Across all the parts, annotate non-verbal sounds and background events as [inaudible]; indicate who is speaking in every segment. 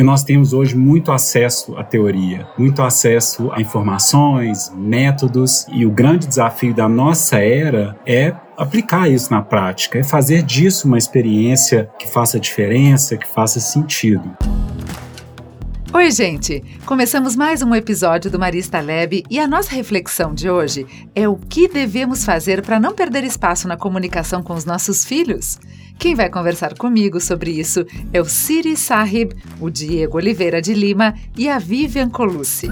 Speaker 1: Porque nós temos hoje muito acesso à teoria, muito acesso a informações, métodos, e o grande desafio da nossa era é aplicar isso na prática, é fazer disso uma experiência que faça diferença, que faça sentido.
Speaker 2: Oi, gente! Começamos mais um episódio do Marista Lab e a nossa reflexão de hoje é o que devemos fazer para não perder espaço na comunicação com os nossos filhos. Quem vai conversar comigo sobre isso é o Siri Sahib, o Diego Oliveira de Lima e a Vivian Colucci.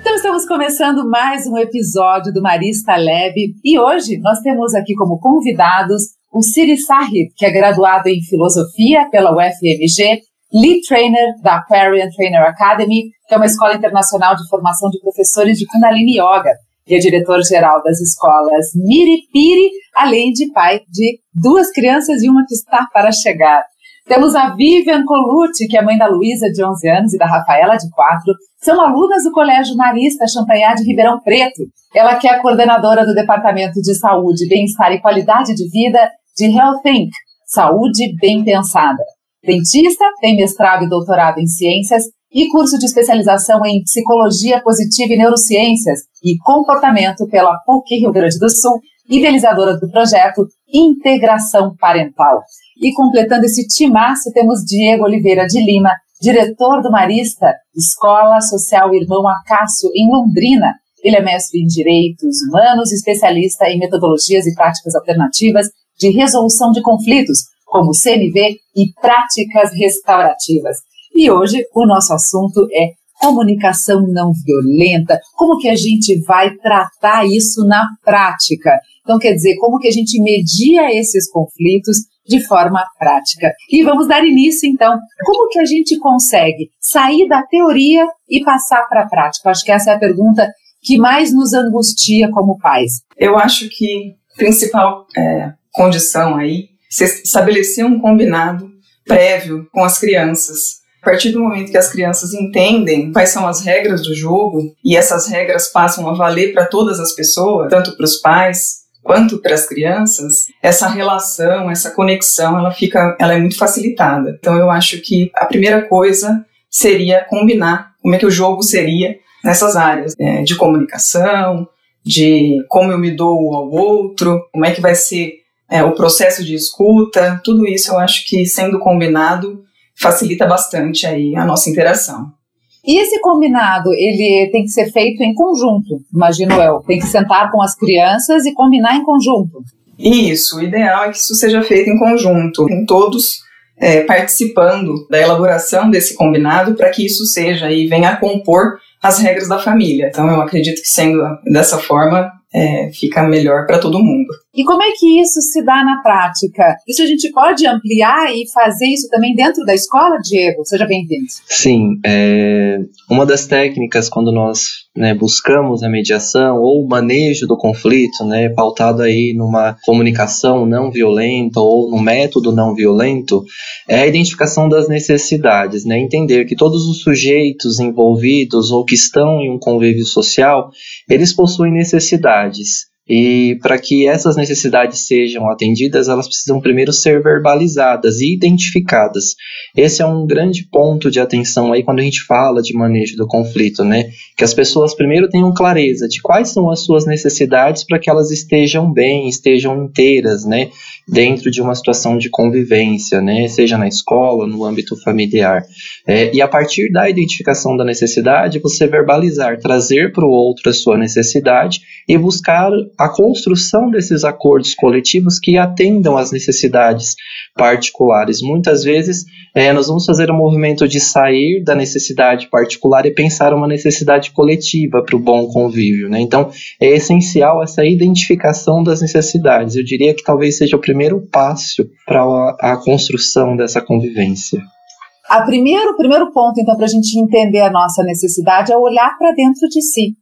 Speaker 2: Então, estamos começando mais um episódio do Marista Lab e hoje nós temos aqui como convidados o Siri Sahib, que é graduado em Filosofia pela UFMG, Lead Trainer da Aquarian Trainer Academy, que é uma escola internacional de formação de professores de Kundalini Yoga, e é diretor-geral das escolas Miripiri, além de pai de duas crianças e uma que está para chegar. Temos a Vivian Colucci, que é mãe da Luísa, de 11 anos, e da Rafaela, de 4. São alunas do Colégio Marista Champanhar de Ribeirão Preto. Ela que é coordenadora do Departamento de Saúde, Bem-Estar e Qualidade de Vida de Health Inc., Saúde Bem Pensada. Dentista, tem mestrado e doutorado em ciências e curso de especialização em Psicologia Positiva e Neurociências e Comportamento pela PUC Rio Grande do Sul, idealizadora do projeto Integração Parental. E completando esse timaço, temos Diego Oliveira de Lima, diretor do Marista, Escola Social Irmão Acácio, em Londrina. Ele é mestre em Direitos Humanos, especialista em metodologias e práticas alternativas de resolução de conflitos, como CNV e práticas restaurativas. E hoje o nosso assunto é comunicação não violenta, como que a gente vai tratar isso na prática. Então, quer dizer, como que a gente media esses conflitos de forma prática. E vamos dar início, então. Como que a gente consegue sair da teoria e passar para a prática? Acho que essa é a pergunta que mais nos angustia como pais.
Speaker 3: Eu acho que a principal é, condição aí, estabelecer um combinado prévio com as crianças a partir do momento que as crianças entendem quais são as regras do jogo e essas regras passam a valer para todas as pessoas, tanto para os pais quanto para as crianças, essa relação, essa conexão, ela fica, ela é muito facilitada. Então eu acho que a primeira coisa seria combinar como é que o jogo seria nessas áreas né, de comunicação, de como eu me dou ao outro, como é que vai ser é, o processo de escuta, tudo isso eu acho que sendo combinado facilita bastante aí a nossa interação.
Speaker 2: E esse combinado, ele tem que ser feito em conjunto, imagino eu. Tem que sentar com as crianças e combinar em conjunto.
Speaker 3: Isso, o ideal é que isso seja feito em conjunto, com todos é, participando da elaboração desse combinado para que isso seja e venha a compor as regras da família. Então, eu acredito que sendo dessa forma, é, fica melhor para todo mundo.
Speaker 2: E como é que isso se dá na prática? Isso a gente pode ampliar e fazer isso também dentro da escola, Diego? Seja bem-vindo.
Speaker 4: Sim, é, uma das técnicas quando nós né, buscamos a mediação ou o manejo do conflito, né, pautado aí numa comunicação não violenta ou no método não violento, é a identificação das necessidades, né, entender que todos os sujeitos envolvidos ou que estão em um convívio social, eles possuem necessidades. E para que essas necessidades sejam atendidas, elas precisam primeiro ser verbalizadas e identificadas. Esse é um grande ponto de atenção aí quando a gente fala de manejo do conflito, né? Que as pessoas primeiro tenham clareza de quais são as suas necessidades para que elas estejam bem, estejam inteiras, né? Dentro de uma situação de convivência, né? Seja na escola, no âmbito familiar. É, e a partir da identificação da necessidade, você verbalizar, trazer para o outro a sua necessidade e buscar a construção desses acordos coletivos que atendam às necessidades particulares. Muitas vezes, é, nós vamos fazer o um movimento de sair da necessidade particular e pensar uma necessidade coletiva para o bom convívio. Né? Então, é essencial essa identificação das necessidades. Eu diria que talvez seja o primeiro passo para a, a construção dessa convivência.
Speaker 2: A primeiro, o primeiro ponto, então, para a gente entender a nossa necessidade é olhar para dentro de si.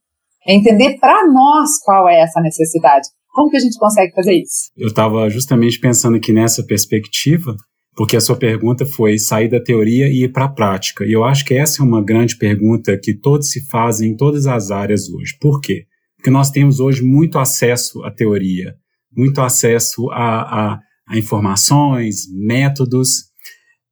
Speaker 2: É entender para nós qual é essa necessidade. Como que a gente consegue fazer isso?
Speaker 1: Eu estava justamente pensando aqui nessa perspectiva, porque a sua pergunta foi sair da teoria e ir para a prática. E eu acho que essa é uma grande pergunta que todos se fazem em todas as áreas hoje. Por quê? Porque nós temos hoje muito acesso à teoria, muito acesso a, a, a informações, métodos,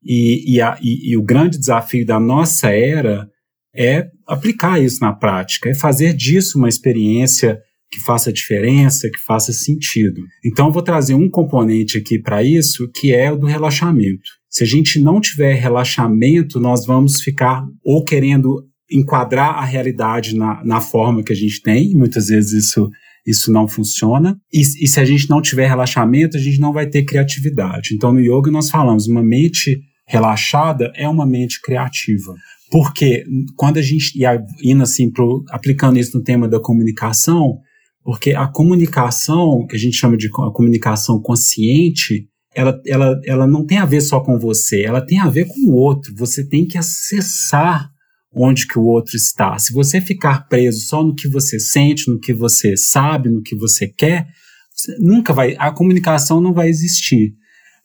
Speaker 1: e, e, a, e, e o grande desafio da nossa era é aplicar isso na prática, é fazer disso uma experiência que faça diferença, que faça sentido. Então, eu vou trazer um componente aqui para isso, que é o do relaxamento. Se a gente não tiver relaxamento, nós vamos ficar ou querendo enquadrar a realidade na, na forma que a gente tem, muitas vezes isso, isso não funciona, e, e se a gente não tiver relaxamento, a gente não vai ter criatividade. Então, no yoga, nós falamos, uma mente relaxada é uma mente criativa. Porque quando a gente, e indo assim, pro, aplicando isso no tema da comunicação, porque a comunicação, que a gente chama de comunicação consciente, ela, ela, ela não tem a ver só com você, ela tem a ver com o outro. Você tem que acessar onde que o outro está. Se você ficar preso só no que você sente, no que você sabe, no que você quer, você nunca vai, a comunicação não vai existir.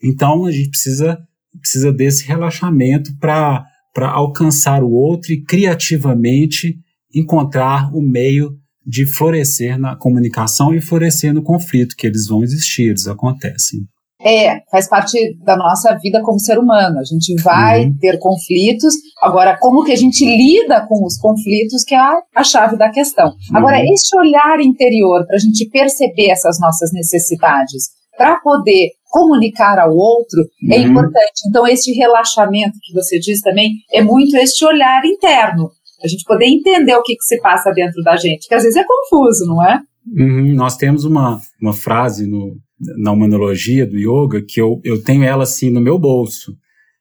Speaker 1: Então a gente precisa, precisa desse relaxamento para alcançar o outro e criativamente encontrar o meio de florescer na comunicação e florescer no conflito, que eles vão existir, eles acontecem.
Speaker 2: É, faz parte da nossa vida como ser humano. A gente vai uhum. ter conflitos. Agora, como que a gente lida com os conflitos, que é a, a chave da questão. Uhum. Agora, esse olhar interior para a gente perceber essas nossas necessidades, para poder comunicar ao outro, é uhum. importante. Então, esse relaxamento que você diz também é muito este olhar interno a gente poder entender o que, que se passa dentro da gente, que às vezes é confuso, não é?
Speaker 1: Uhum, nós temos uma, uma frase no, na humanologia do yoga que eu, eu tenho ela assim no meu bolso.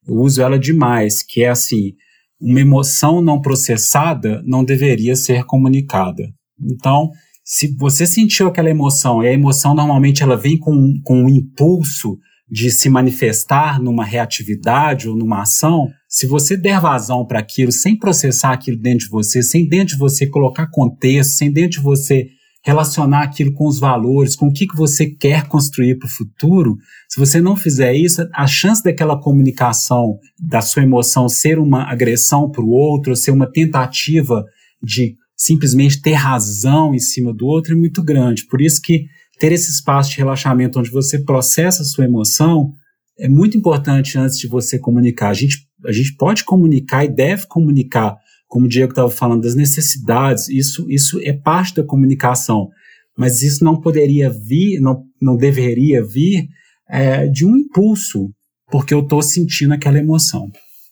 Speaker 1: Eu uso ela demais, que é assim, uma emoção não processada não deveria ser comunicada. Então, se você sentiu aquela emoção, e a emoção normalmente ela vem com, com um impulso de se manifestar numa reatividade ou numa ação, se você der vazão para aquilo, sem processar aquilo dentro de você, sem dentro de você colocar contexto, sem dentro de você relacionar aquilo com os valores, com o que, que você quer construir para o futuro, se você não fizer isso, a chance daquela comunicação, da sua emoção ser uma agressão para o outro, ser uma tentativa de simplesmente ter razão em cima do outro é muito grande. Por isso que ter esse espaço de relaxamento onde você processa a sua emoção é muito importante antes de você comunicar. A gente, a gente pode comunicar e deve comunicar, como o Diego estava falando, das necessidades, isso, isso é parte da comunicação, mas isso não poderia vir, não, não deveria vir é, de um impulso, porque eu estou sentindo aquela emoção.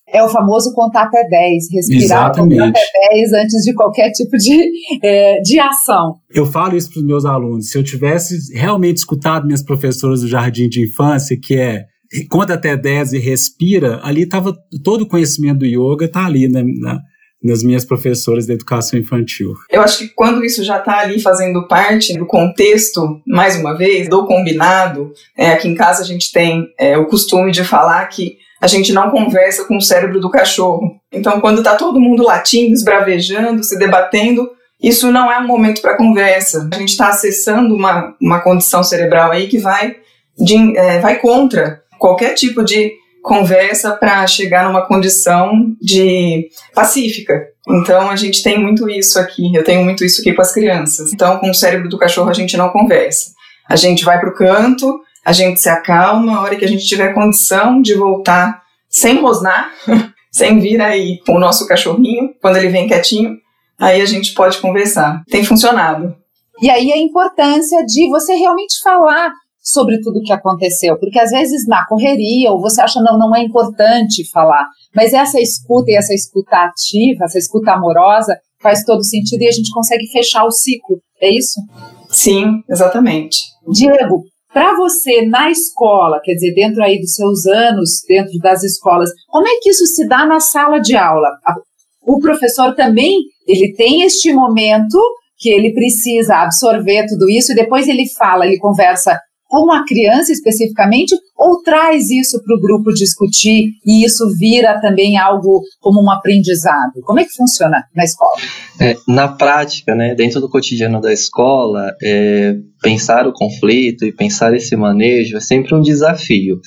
Speaker 2: É o famoso contar até 10, respirar contar até 10 antes de qualquer tipo de, é, [laughs] de ação.
Speaker 1: Eu falo isso para os meus alunos. Se eu tivesse realmente escutado minhas professoras do jardim de infância, que é conta até 10 e respira, ali estava todo o conhecimento do yoga está ali né, na, nas minhas professoras da educação infantil.
Speaker 3: Eu acho que quando isso já está ali fazendo parte do contexto, mais uma vez, do combinado, é, aqui em casa a gente tem é, o costume de falar que a gente não conversa com o cérebro do cachorro. Então, quando está todo mundo latindo, esbravejando, se debatendo, isso não é um momento para conversa. A gente está acessando uma, uma condição cerebral aí que vai, de, é, vai contra qualquer tipo de conversa para chegar numa condição de pacífica. Então a gente tem muito isso aqui, eu tenho muito isso aqui com as crianças. Então com o cérebro do cachorro a gente não conversa. A gente vai para o canto, a gente se acalma, a hora que a gente tiver condição de voltar sem rosnar, [laughs] sem vir aí com o nosso cachorrinho, quando ele vem quietinho, aí a gente pode conversar. Tem funcionado.
Speaker 2: E aí a importância de você realmente falar sobre tudo o que aconteceu, porque às vezes na correria ou você acha não não é importante falar, mas essa escuta e essa escuta ativa, essa escuta amorosa faz todo sentido e a gente consegue fechar o ciclo, é isso?
Speaker 3: Sim, exatamente.
Speaker 2: Diego, para você na escola, quer dizer, dentro aí dos seus anos, dentro das escolas, como é que isso se dá na sala de aula? O professor também, ele tem este momento que ele precisa absorver tudo isso e depois ele fala, ele conversa com a criança especificamente, ou traz isso para o grupo discutir e isso vira também algo como um aprendizado? Como é que funciona na escola?
Speaker 4: É, na prática, né, dentro do cotidiano da escola, é, pensar o conflito e pensar esse manejo é sempre um desafio,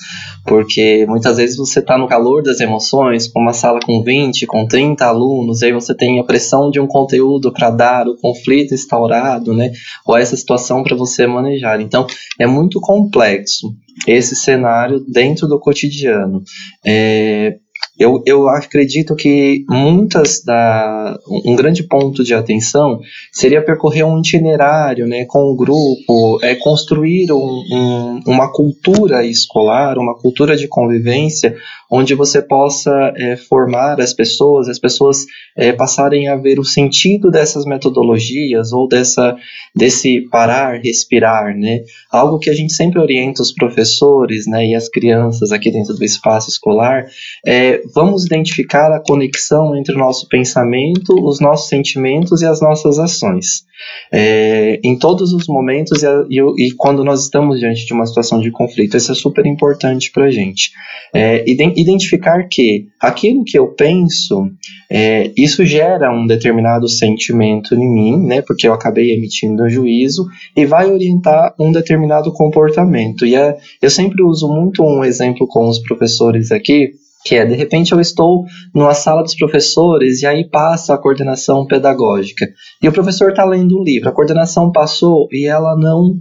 Speaker 4: porque muitas vezes você está no calor das emoções, com uma sala com 20, com 30 alunos, aí você tem a pressão de um conteúdo para dar, o conflito instaurado, né? Ou essa situação para você manejar. Então, é muito complexo esse cenário dentro do cotidiano. É, eu, eu acredito que muitas da um grande ponto de atenção seria percorrer um itinerário, né, com o grupo, é construir um, um, uma cultura escolar, uma cultura de convivência onde você possa é, formar as pessoas, as pessoas é, passarem a ver o sentido dessas metodologias ou dessa, desse parar, respirar, né? Algo que a gente sempre orienta os professores, né, e as crianças aqui dentro do espaço escolar, é, vamos identificar a conexão entre o nosso pensamento, os nossos sentimentos e as nossas ações. É, em todos os momentos e, e, e, quando nós estamos diante de uma situação de conflito, isso é super importante para a gente. É, identificar que aquilo que eu penso, é, isso gera um determinado sentimento em mim, né, porque eu acabei emitindo um juízo, e vai orientar um determinado comportamento. E é, eu sempre uso muito um exemplo com os professores aqui, que é, de repente eu estou numa sala dos professores e aí passa a coordenação pedagógica. E o professor está lendo um livro, a coordenação passou e ela não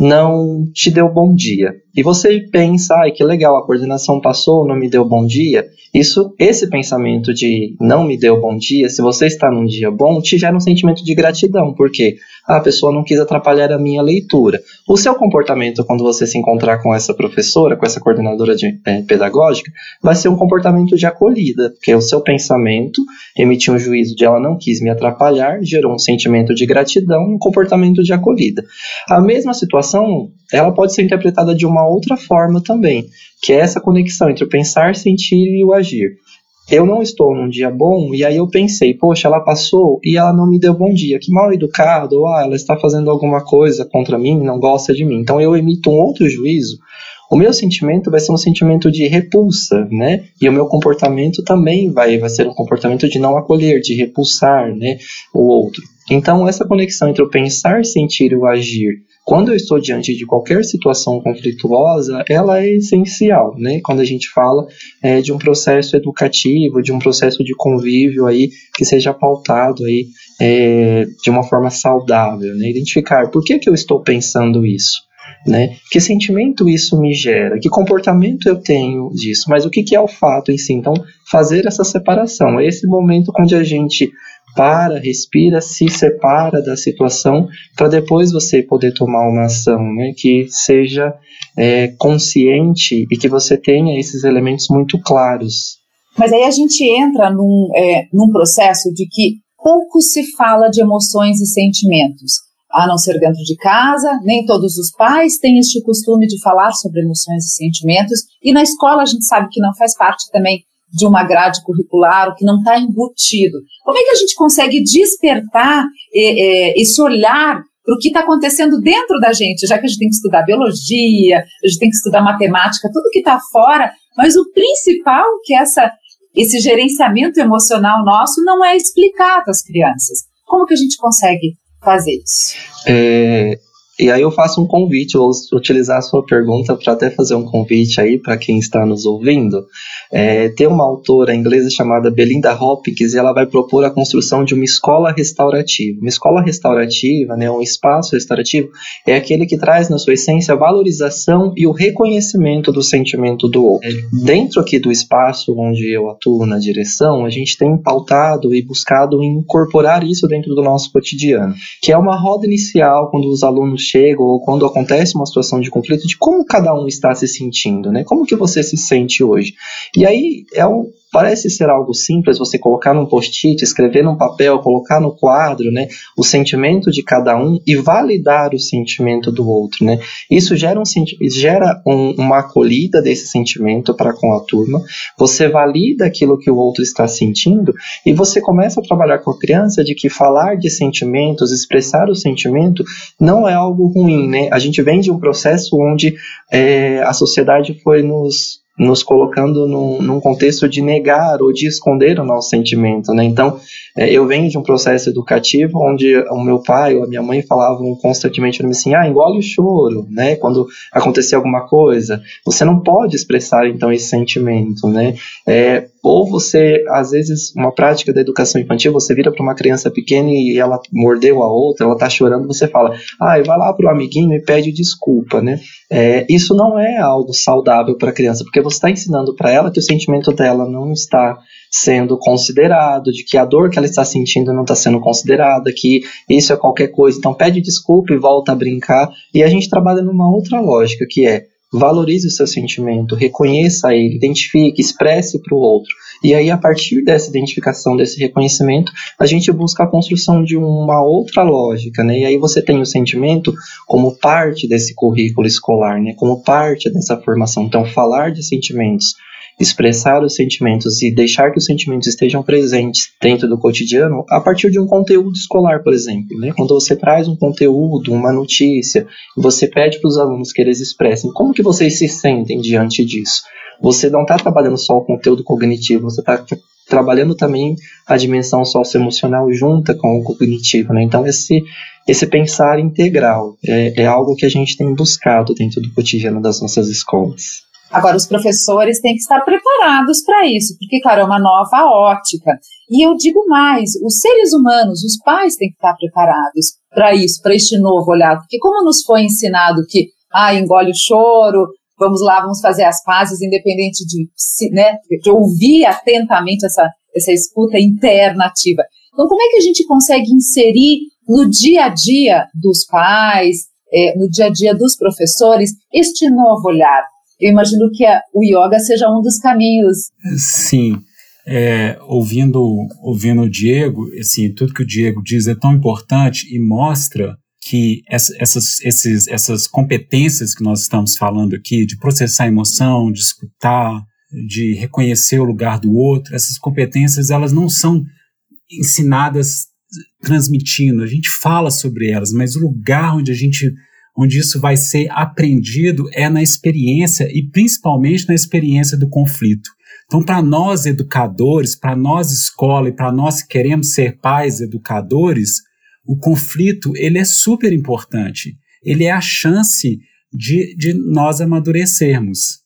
Speaker 4: não te deu bom dia. E você pensa, ai que legal, a coordenação passou, não me deu bom dia. Isso, esse pensamento de não me deu bom dia, se você está num dia bom, te gera um sentimento de gratidão, porque ah, a pessoa não quis atrapalhar a minha leitura. O seu comportamento quando você se encontrar com essa professora, com essa coordenadora de, é, pedagógica, vai ser um comportamento de acolhida, porque o seu pensamento emitiu um juízo de ela não quis me atrapalhar, gerou um sentimento de gratidão, um comportamento de acolhida. A mesma situação, ela pode ser interpretada de uma outra forma também, que é essa conexão entre o pensar, sentir e o agir. Eu não estou num dia bom e aí eu pensei, poxa, ela passou e ela não me deu bom dia, que mal educado, ou ah, ela está fazendo alguma coisa contra mim, não gosta de mim. Então eu emito um outro juízo. O meu sentimento vai ser um sentimento de repulsa, né? E o meu comportamento também vai, vai ser um comportamento de não acolher, de repulsar, né, o outro. Então essa conexão entre o pensar, sentir e o agir quando eu estou diante de qualquer situação conflituosa, ela é essencial, né? Quando a gente fala é, de um processo educativo, de um processo de convívio aí que seja pautado aí é, de uma forma saudável, né? Identificar por que, que eu estou pensando isso, né? Que sentimento isso me gera? Que comportamento eu tenho disso? Mas o que, que é o fato em si? Então, fazer essa separação. É esse momento onde a gente para, respira, se separa da situação para depois você poder tomar uma ação né, que seja é, consciente e que você tenha esses elementos muito claros.
Speaker 2: Mas aí a gente entra num, é, num processo de que pouco se fala de emoções e sentimentos, a não ser dentro de casa, nem todos os pais têm este costume de falar sobre emoções e sentimentos, e na escola a gente sabe que não faz parte também de uma grade curricular, o que não está embutido. Como é que a gente consegue despertar é, é, esse olhar para o que está acontecendo dentro da gente, já que a gente tem que estudar biologia, a gente tem que estudar matemática, tudo que está fora, mas o principal que essa, esse gerenciamento emocional nosso não é explicado às crianças. Como que a gente consegue fazer isso?
Speaker 4: É, e aí eu faço um convite, vou utilizar a sua pergunta para até fazer um convite aí para quem está nos ouvindo. É, tem uma autora inglesa chamada Belinda Hopkins e ela vai propor a construção de uma escola restaurativa. Uma escola restaurativa, né, um espaço restaurativo, é aquele que traz na sua essência a valorização e o reconhecimento do sentimento do outro. Dentro aqui do espaço onde eu atuo na direção, a gente tem pautado e buscado incorporar isso dentro do nosso cotidiano, que é uma roda inicial quando os alunos chega ou quando acontece uma situação de conflito, de como cada um está se sentindo, né? Como que você se sente hoje? E aí é um, Parece ser algo simples você colocar num post-it, escrever num papel, colocar no quadro, né, o sentimento de cada um e validar o sentimento do outro, né? Isso gera, um, gera um, uma acolhida desse sentimento para com a turma. Você valida aquilo que o outro está sentindo e você começa a trabalhar com a criança de que falar de sentimentos, expressar o sentimento, não é algo ruim, né? A gente vem de um processo onde é, a sociedade foi nos nos colocando num, num, contexto de negar ou de esconder o nosso sentimento, né? Então, eu venho de um processo educativo onde o meu pai ou a minha mãe falavam constantemente para mim assim, ah, engole o choro, né, quando acontecer alguma coisa, você não pode expressar então esse sentimento, né, é, ou você, às vezes, uma prática da educação infantil, você vira para uma criança pequena e ela mordeu a outra, ela está chorando, você fala, ah, vai lá para o amiguinho e pede desculpa, né? É, isso não é algo saudável para a criança, porque você está ensinando para ela que o sentimento dela não está sendo considerado, de que a dor que ela está sentindo não está sendo considerada, que isso é qualquer coisa. Então pede desculpa e volta a brincar. E a gente trabalha numa outra lógica, que é valorize o seu sentimento, reconheça ele, identifique, expresse para o outro. E aí, a partir dessa identificação, desse reconhecimento, a gente busca a construção de uma outra lógica, né? E aí você tem o sentimento como parte desse currículo escolar, né? Como parte dessa formação. Então, falar de sentimentos expressar os sentimentos e deixar que os sentimentos estejam presentes dentro do cotidiano a partir de um conteúdo escolar, por exemplo. Né? Quando você traz um conteúdo, uma notícia, você pede para os alunos que eles expressem como que vocês se sentem diante disso. Você não está trabalhando só o conteúdo cognitivo, você está trabalhando também a dimensão socioemocional junta com o cognitivo. Né? Então, esse, esse pensar integral é, é algo que a gente tem buscado dentro do cotidiano das nossas escolas.
Speaker 2: Agora, os professores têm que estar preparados para isso, porque, claro, é uma nova ótica. E eu digo mais: os seres humanos, os pais têm que estar preparados para isso, para este novo olhar. Porque, como nos foi ensinado que, ah, engole o choro, vamos lá, vamos fazer as pazes, independente de, né, de ouvir atentamente essa, essa escuta interna ativa. Então, como é que a gente consegue inserir no dia a dia dos pais, é, no dia a dia dos professores, este novo olhar? Eu imagino que a, o yoga seja um dos caminhos.
Speaker 1: Sim. É, ouvindo, ouvindo o Diego, assim, tudo que o Diego diz é tão importante e mostra que essa, essas, esses, essas competências que nós estamos falando aqui, de processar emoção, de escutar, de reconhecer o lugar do outro, essas competências elas não são ensinadas transmitindo, a gente fala sobre elas, mas o lugar onde a gente onde isso vai ser aprendido é na experiência e principalmente na experiência do conflito. Então, para nós educadores, para nós escola e para nós que queremos ser pais educadores, o conflito ele é super importante. Ele é a chance de, de nós amadurecermos.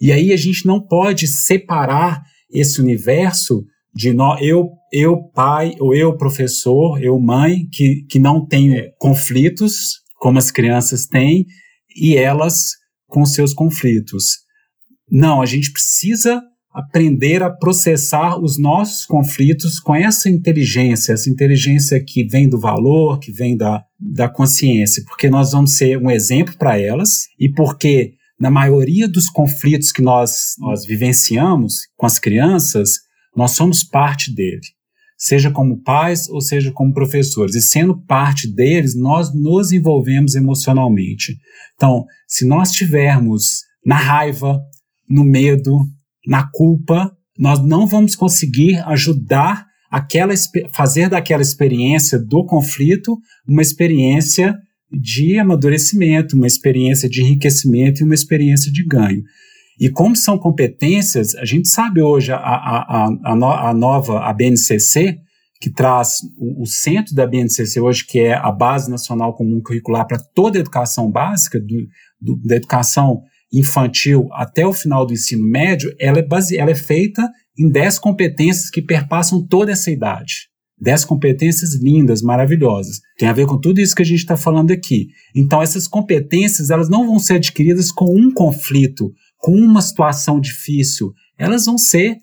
Speaker 1: E aí a gente não pode separar esse universo de eu, eu pai, ou eu professor, eu mãe, que, que não tem conflitos, como as crianças têm, e elas com seus conflitos. Não, a gente precisa aprender a processar os nossos conflitos com essa inteligência, essa inteligência que vem do valor, que vem da, da consciência, porque nós vamos ser um exemplo para elas e porque na maioria dos conflitos que nós, nós vivenciamos com as crianças, nós somos parte dele seja como pais ou seja como professores. E sendo parte deles, nós nos envolvemos emocionalmente. Então, se nós estivermos na raiva, no medo, na culpa, nós não vamos conseguir ajudar aquela fazer daquela experiência do conflito uma experiência de amadurecimento, uma experiência de enriquecimento e uma experiência de ganho. E como são competências, a gente sabe hoje a, a, a, a nova a BNCC, que traz o, o, centro da BNCC hoje, que é a Base Nacional Comum Curricular para toda a educação básica, do, do, da educação infantil até o final do ensino médio, ela é, base, ela é feita em 10 competências que perpassam toda essa idade. 10 competências lindas, maravilhosas. Tem a ver com tudo isso que a gente está falando aqui. Então, essas competências elas não vão ser adquiridas com um conflito, com uma situação difícil, elas vão ser.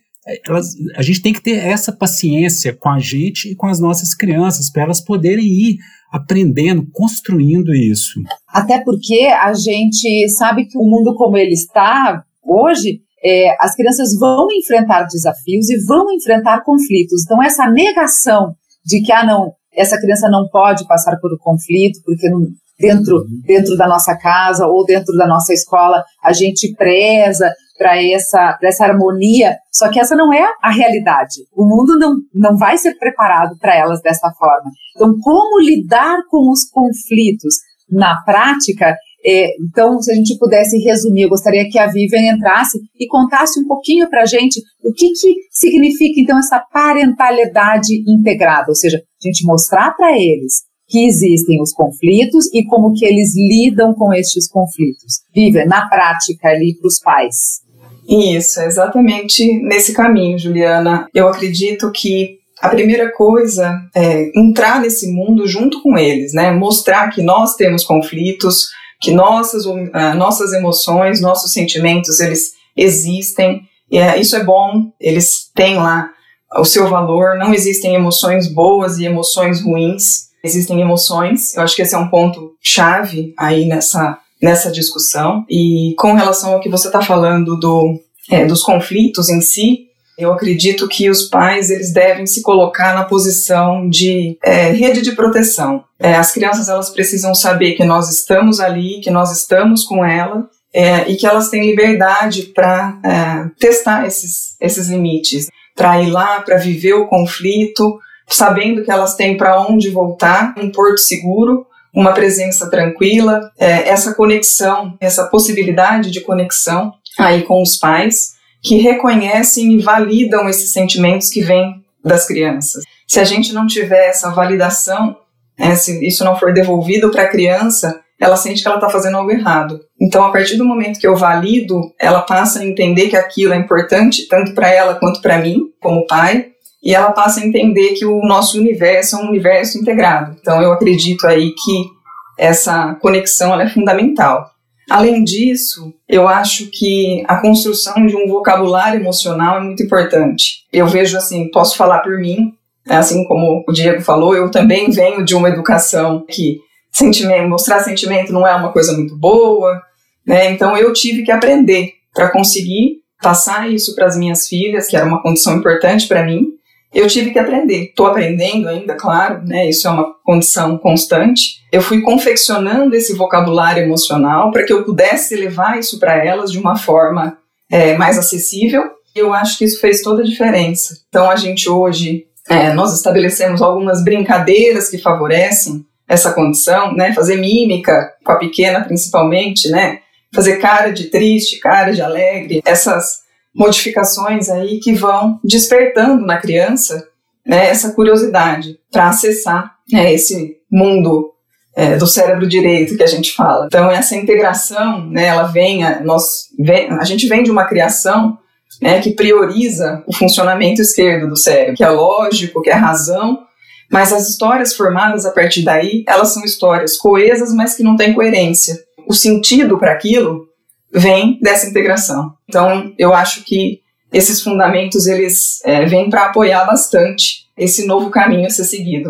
Speaker 1: Elas, a gente tem que ter essa paciência com a gente e com as nossas crianças, para elas poderem ir aprendendo, construindo isso.
Speaker 2: Até porque a gente sabe que o mundo como ele está hoje, é, as crianças vão enfrentar desafios e vão enfrentar conflitos. Então, essa negação de que, ah, não, essa criança não pode passar por um conflito, porque não, dentro, dentro da nossa casa ou dentro da nossa escola, a gente preza para essa, essa harmonia, só que essa não é a realidade. O mundo não, não vai ser preparado para elas dessa forma. Então, como lidar com os conflitos na prática É, então, se a gente pudesse resumir, eu gostaria que a Vivian entrasse e contasse um pouquinho para a gente o que, que significa, então, essa parentalidade integrada, ou seja, a gente mostrar para eles que existem os conflitos e como que eles lidam com estes conflitos. Vivian, na prática ali para os pais.
Speaker 3: Isso, exatamente nesse caminho, Juliana. Eu acredito que a primeira coisa é entrar nesse mundo junto com eles, né? Mostrar que nós temos conflitos, que nossas, uh, nossas emoções, nossos sentimentos, eles existem. E, uh, isso é bom, eles têm lá o seu valor, não existem emoções boas e emoções ruins, existem emoções. Eu acho que esse é um ponto chave aí nessa, nessa discussão. E com relação ao que você está falando do, é, dos conflitos em si, eu acredito que os pais eles devem se colocar na posição de é, rede de proteção. É, as crianças elas precisam saber que nós estamos ali, que nós estamos com ela é, e que elas têm liberdade para é, testar esses, esses limites, para ir lá, para viver o conflito, sabendo que elas têm para onde voltar, um porto seguro, uma presença tranquila, é, essa conexão, essa possibilidade de conexão aí com os pais que reconhecem e validam esses sentimentos que vêm das crianças. Se a gente não tiver essa validação, né, se isso não for devolvido para a criança, ela sente que ela está fazendo algo errado. Então, a partir do momento que eu valido, ela passa a entender que aquilo é importante tanto para ela quanto para mim, como pai, e ela passa a entender que o nosso universo é um universo integrado. Então, eu acredito aí que essa conexão é fundamental. Além disso, eu acho que a construção de um vocabulário emocional é muito importante. Eu vejo assim, posso falar por mim, assim como o Diego falou, eu também venho de uma educação que sentimento, mostrar sentimento não é uma coisa muito boa, né? Então eu tive que aprender para conseguir passar isso para as minhas filhas, que era uma condição importante para mim, eu tive que aprender. Estou aprendendo ainda, claro, né? Isso é uma condição constante. Eu fui confeccionando esse vocabulário emocional para que eu pudesse levar isso para elas de uma forma é, mais acessível. E eu acho que isso fez toda a diferença. Então, a gente hoje, é, nós estabelecemos algumas brincadeiras que favorecem essa condição, né? Fazer mímica com a pequena, principalmente, né? Fazer cara de triste, cara de alegre. Essas modificações aí que vão despertando na criança né, essa curiosidade para acessar né, esse mundo é, do cérebro direito que a gente fala. Então essa integração, né, ela vem, a, nós, vem, a gente vem de uma criação né, que prioriza o funcionamento esquerdo do cérebro, que é lógico, que é razão, mas as histórias formadas a partir daí, elas são histórias coesas, mas que não têm coerência. O sentido para aquilo vem dessa integração. Então, eu acho que esses fundamentos eles é, vêm para apoiar bastante esse novo caminho a ser seguido.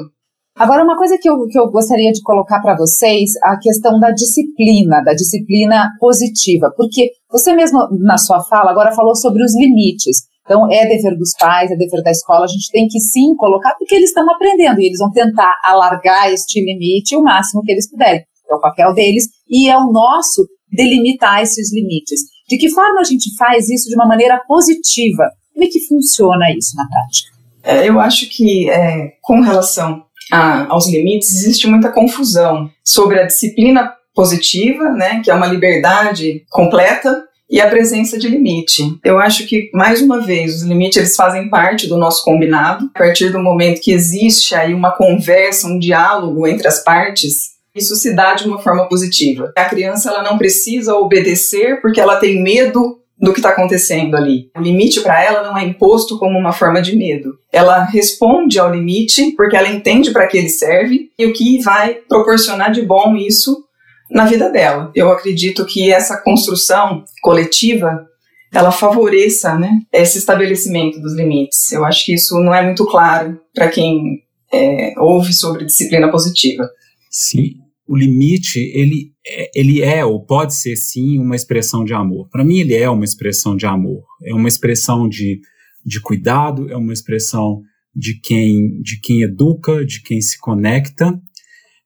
Speaker 2: Agora, uma coisa que eu, que eu gostaria de colocar para vocês, a questão da disciplina, da disciplina positiva, porque você mesmo na sua fala agora falou sobre os limites. Então, é dever dos pais, é dever da escola, a gente tem que sim colocar, porque eles estão aprendendo e eles vão tentar alargar este limite o máximo que eles puderem. É o papel deles e é o nosso delimitar esses limites. De que forma a gente faz isso de uma maneira positiva? Como é que funciona isso na prática?
Speaker 3: É, eu acho que, é, com relação a, aos limites, existe muita confusão sobre a disciplina positiva, né, que é uma liberdade completa, e a presença de limite. Eu acho que, mais uma vez, os limites eles fazem parte do nosso combinado. A partir do momento que existe aí uma conversa, um diálogo entre as partes, isso se dá de uma forma positiva. A criança ela não precisa obedecer porque ela tem medo do que está acontecendo ali. O limite para ela não é imposto como uma forma de medo. Ela responde ao limite porque ela entende para que ele serve e o que vai proporcionar de bom isso na vida dela. Eu acredito que essa construção coletiva ela favoreça né, esse estabelecimento dos limites. Eu acho que isso não é muito claro para quem é, ouve sobre disciplina positiva.
Speaker 1: Sim, o limite, ele, é, ele é ou pode ser sim uma expressão de amor. Para mim, ele é uma expressão de amor. É uma expressão de, de cuidado, é uma expressão de quem, de quem educa, de quem se conecta.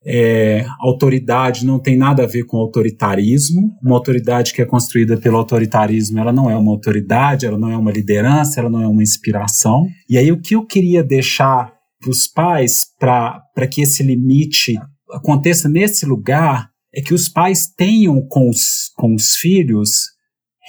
Speaker 1: É, autoridade não tem nada a ver com autoritarismo. Uma autoridade que é construída pelo autoritarismo, ela não é uma autoridade, ela não é uma liderança, ela não é uma inspiração. E aí, o que eu queria deixar para os pais, para que esse limite aconteça nesse lugar é que os pais tenham com os, com os filhos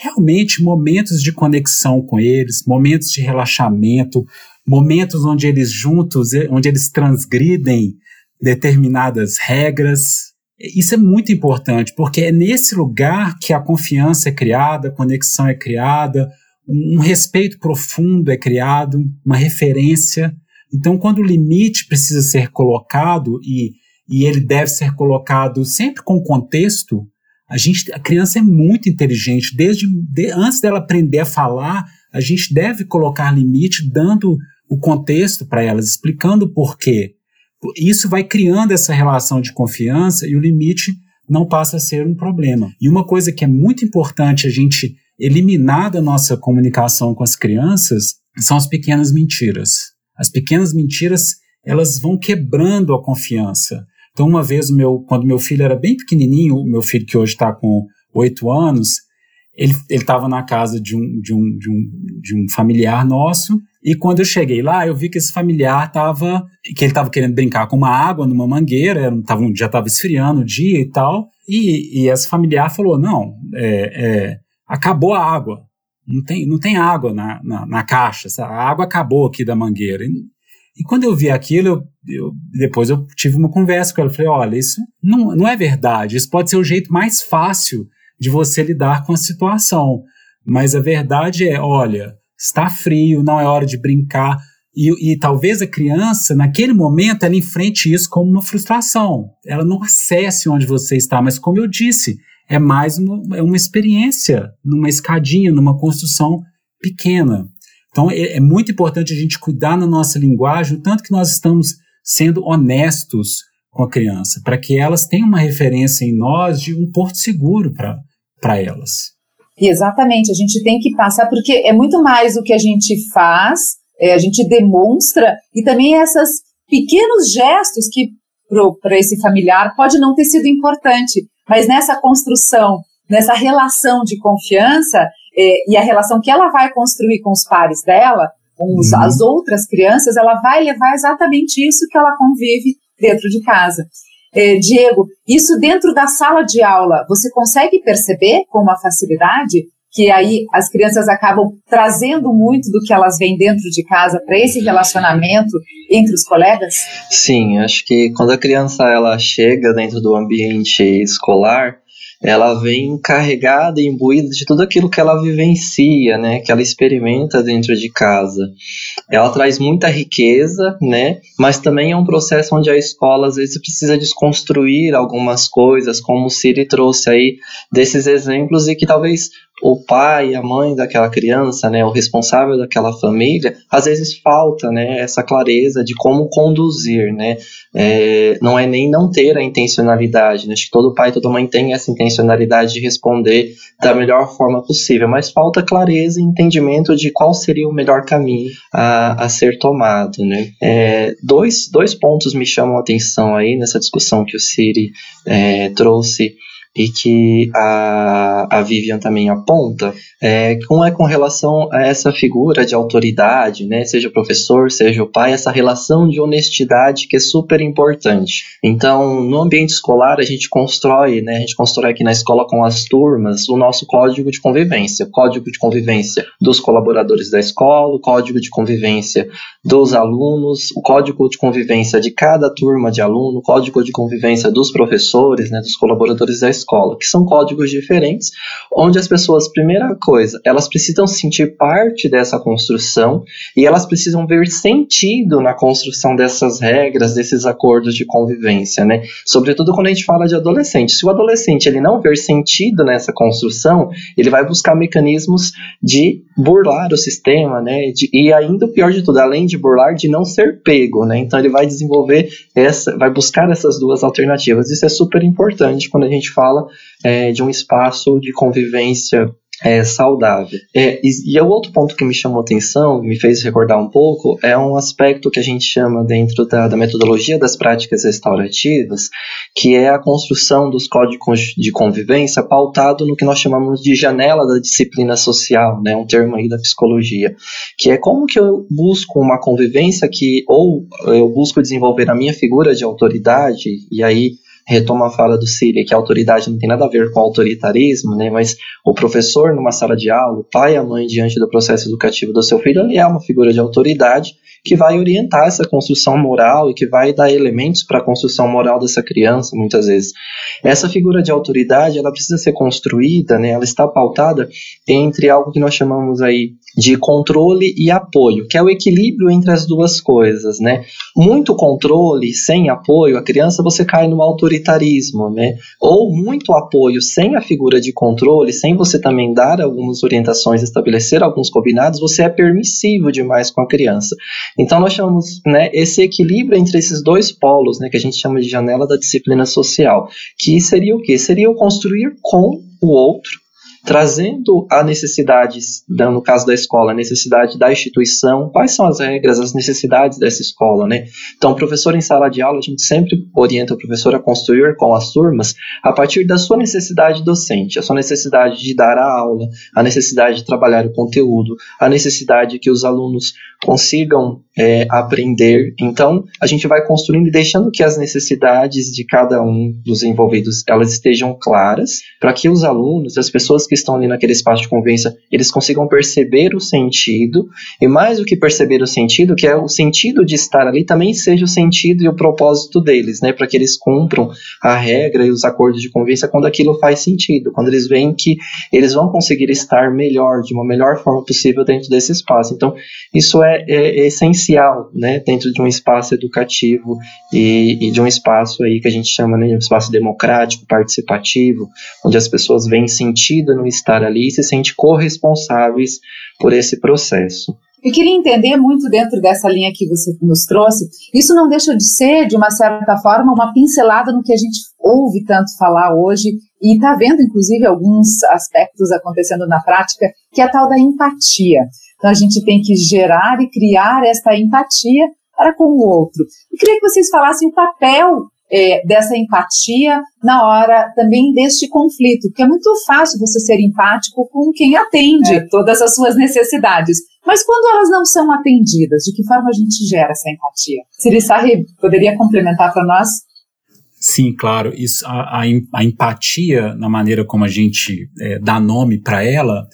Speaker 1: realmente momentos de conexão com eles, momentos de relaxamento, momentos onde eles juntos, onde eles transgridem determinadas regras. Isso é muito importante, porque é nesse lugar que a confiança é criada, a conexão é criada, um respeito profundo é criado, uma referência. Então, quando o limite precisa ser colocado e, e ele deve ser colocado sempre com contexto, a gente, a criança é muito inteligente. Desde de, antes dela aprender a falar, a gente deve colocar limite, dando o contexto para elas, explicando o porquê. Isso vai criando essa relação de confiança e o limite não passa a ser um problema. E uma coisa que é muito importante a gente eliminar da nossa comunicação com as crianças são as pequenas mentiras. As pequenas mentiras, elas vão quebrando a confiança. Então, uma vez, meu, quando meu filho era bem pequenininho, meu filho que hoje está com oito anos, ele estava na casa de um, de, um, de, um, de um familiar nosso, e quando eu cheguei lá, eu vi que esse familiar estava, que ele estava querendo brincar com uma água numa mangueira, tava, já estava esfriando o dia e tal, e, e esse familiar falou, não, é, é, acabou a água, não tem, não tem água na, na, na caixa, a água acabou aqui da mangueira. E, e quando eu vi aquilo, eu, eu, depois eu tive uma conversa com ela. Falei: olha, isso não, não é verdade. Isso pode ser o jeito mais fácil de você lidar com a situação. Mas a verdade é: olha, está frio, não é hora de brincar. E, e, talvez a criança, naquele momento, ela enfrente isso como uma frustração. Ela não acesse onde você está, mas como eu disse, é mais uma, é uma experiência numa escadinha, numa construção pequena. Então é, é muito importante a gente cuidar na nossa linguagem, o tanto que nós estamos sendo honestos com a criança, para que elas tenham uma referência em nós de um porto seguro para elas.
Speaker 2: Exatamente, a gente tem que passar, porque é muito mais o que a gente faz, é, a gente demonstra, e também essas pequenos gestos que para esse familiar pode não ter sido importante, mas nessa construção, nessa relação de confiança, é, e a relação que ela vai construir com os pares dela, com os, uhum. as outras crianças, ela vai levar exatamente isso que ela convive dentro de casa. É, Diego, isso dentro da sala de aula, você consegue perceber com uma facilidade que aí as crianças acabam trazendo muito do que elas vêm dentro de casa para esse relacionamento entre os colegas?
Speaker 4: Sim, acho que quando a criança ela chega dentro do ambiente escolar, ela vem carregada e imbuída de tudo aquilo que ela vivencia, né, que ela experimenta dentro de casa. Ela traz muita riqueza, né, mas também é um processo onde a escola às vezes precisa desconstruir algumas coisas, como o Siri trouxe aí desses exemplos e que talvez o pai, a mãe daquela criança, né, o responsável daquela família, às vezes falta, né, essa clareza de como conduzir, né, é, não é nem não ter a intencionalidade, né, acho que todo pai, toda mãe tem essa intencionalidade de responder da melhor forma possível, mas falta clareza e entendimento de qual seria o melhor caminho a, a ser tomado, né. É, dois, dois pontos me chamam a atenção aí nessa discussão que o Siri é, trouxe e que a, a Vivian também aponta, é, um é com relação a essa figura de autoridade, né, seja o professor, seja o pai, essa relação de honestidade que é super importante. Então, no ambiente escolar, a gente constrói, né, a gente constrói aqui na escola com as turmas o nosso código de convivência, código de convivência dos colaboradores da escola, o código de convivência dos alunos, o código de convivência de cada turma de aluno, o código de convivência dos professores, né, dos colaboradores da escola, escola, que são códigos diferentes, onde as pessoas, primeira coisa, elas precisam sentir parte dessa construção e elas precisam ver sentido na construção dessas regras, desses acordos de convivência, né? Sobretudo quando a gente fala de adolescente. Se o adolescente ele não ver sentido nessa construção, ele vai buscar mecanismos de burlar o sistema, né? De, e ainda o pior de tudo, além de burlar, de não ser pego, né? Então ele vai desenvolver essa, vai buscar essas duas alternativas. Isso é super importante quando a gente fala fala é, de um espaço de convivência é, saudável. É, e, e o outro ponto que me chamou atenção, me fez recordar um pouco, é um aspecto que a gente chama dentro da, da, metodologia das práticas restaurativas, que é a construção dos códigos de convivência pautado no que nós chamamos de janela da disciplina social, né, um termo aí da psicologia, que é como que eu busco uma convivência que ou eu busco desenvolver a minha figura de autoridade, e aí retomo a fala do Cília, que a autoridade não tem nada a ver com autoritarismo, né? Mas o professor numa sala de aula, o pai e a mãe diante do processo educativo do seu filho, ele é uma figura de autoridade que vai orientar essa construção moral e que vai dar elementos para a construção moral dessa criança, muitas vezes. Essa figura de autoridade, ela precisa ser construída, né? Ela está pautada entre algo que nós chamamos aí de controle e apoio, que é o equilíbrio entre as duas coisas, né? Muito controle sem apoio, a criança você cai no autoritarismo, né? Ou muito apoio sem a figura de controle, sem você também dar algumas orientações, estabelecer alguns combinados, você é permissivo demais com a criança. Então nós chamamos, né, esse equilíbrio entre esses dois polos, né, que a gente chama de janela da disciplina social, que seria o quê? Seria o construir com o outro trazendo a necessidades, no caso da escola, a necessidade da instituição, quais são as regras, as necessidades dessa escola, né? Então, professor em sala de aula, a gente sempre orienta o professor a construir com as turmas a partir da sua necessidade docente, a sua necessidade de dar a aula, a necessidade de trabalhar o conteúdo, a necessidade que os alunos consigam é, aprender. Então, a gente vai construindo e deixando que as necessidades de cada um dos envolvidos elas estejam claras, para que os alunos, as pessoas que estão ali naquele espaço de convivência, eles consigam perceber o sentido, e mais do que perceber o sentido, que é o sentido de estar ali, também seja o sentido e o propósito deles, né, para que eles cumpram a regra e os acordos de convivência quando aquilo faz sentido, quando eles veem que eles vão conseguir estar melhor, de uma melhor forma possível dentro desse espaço. Então, isso é, é, é essencial, né, dentro de um espaço educativo e, e, de um espaço aí que a gente chama né, de um espaço democrático, participativo, onde as pessoas veem sentido estar ali e se sentem corresponsáveis por esse processo.
Speaker 2: Eu queria entender muito dentro dessa linha que você nos trouxe. Isso não deixa de ser, de uma certa forma, uma pincelada no que a gente ouve tanto falar hoje e está vendo, inclusive, alguns aspectos acontecendo na prática, que é a tal da empatia. Então, a gente tem que gerar e criar esta empatia para com o outro. Eu queria que vocês falassem o papel é, dessa empatia na hora também deste conflito, porque é muito fácil você ser empático com quem atende é. todas as suas necessidades. Mas quando elas não são atendidas, de que forma a gente gera essa empatia? Siri Sarri, poderia complementar para nós?
Speaker 1: Sim, claro. Isso, a, a, a, empatia, na maneira como a gente é, dá nome para ela,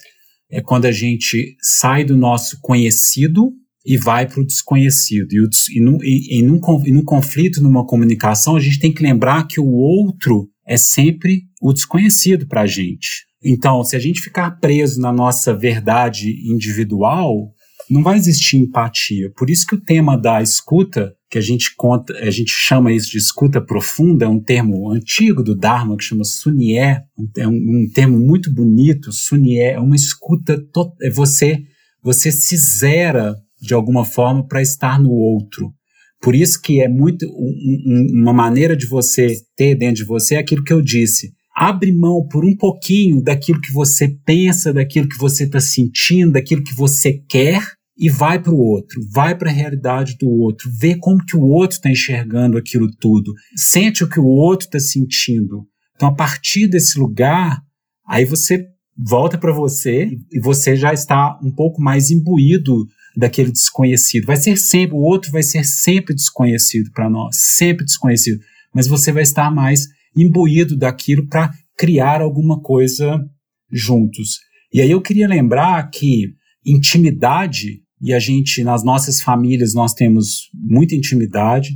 Speaker 1: é quando a gente sai do nosso conhecido e vai para o desconhecido. E, e, num, e, num, e num conflito, numa comunicação, a gente tem que lembrar que o outro é sempre o desconhecido para a gente. Então, se a gente ficar preso na nossa verdade individual, não vai existir empatia. Por isso que o tema da escuta, que a gente conta, a gente chama isso de escuta profunda, é um termo antigo do Dharma que chama Sunye, é um, um termo muito bonito. Sunye é uma escuta, é você você se zera de alguma forma para estar no outro. Por isso que é muito um, um, uma maneira de você ter dentro de você é aquilo que eu disse. Abre mão por um pouquinho daquilo que você pensa, daquilo que você está sentindo, daquilo que você quer e vai para o outro, vai para a realidade do outro, vê como que o outro está enxergando aquilo tudo, sente o que o outro está sentindo. Então, a partir desse lugar, aí você volta para você e você já está um pouco mais imbuído daquele desconhecido. Vai ser sempre, o outro vai ser sempre desconhecido para nós, sempre desconhecido. Mas você vai estar mais imbuído daquilo para criar alguma coisa juntos. E aí eu queria lembrar que intimidade, e a gente, nas nossas famílias, nós temos muita intimidade,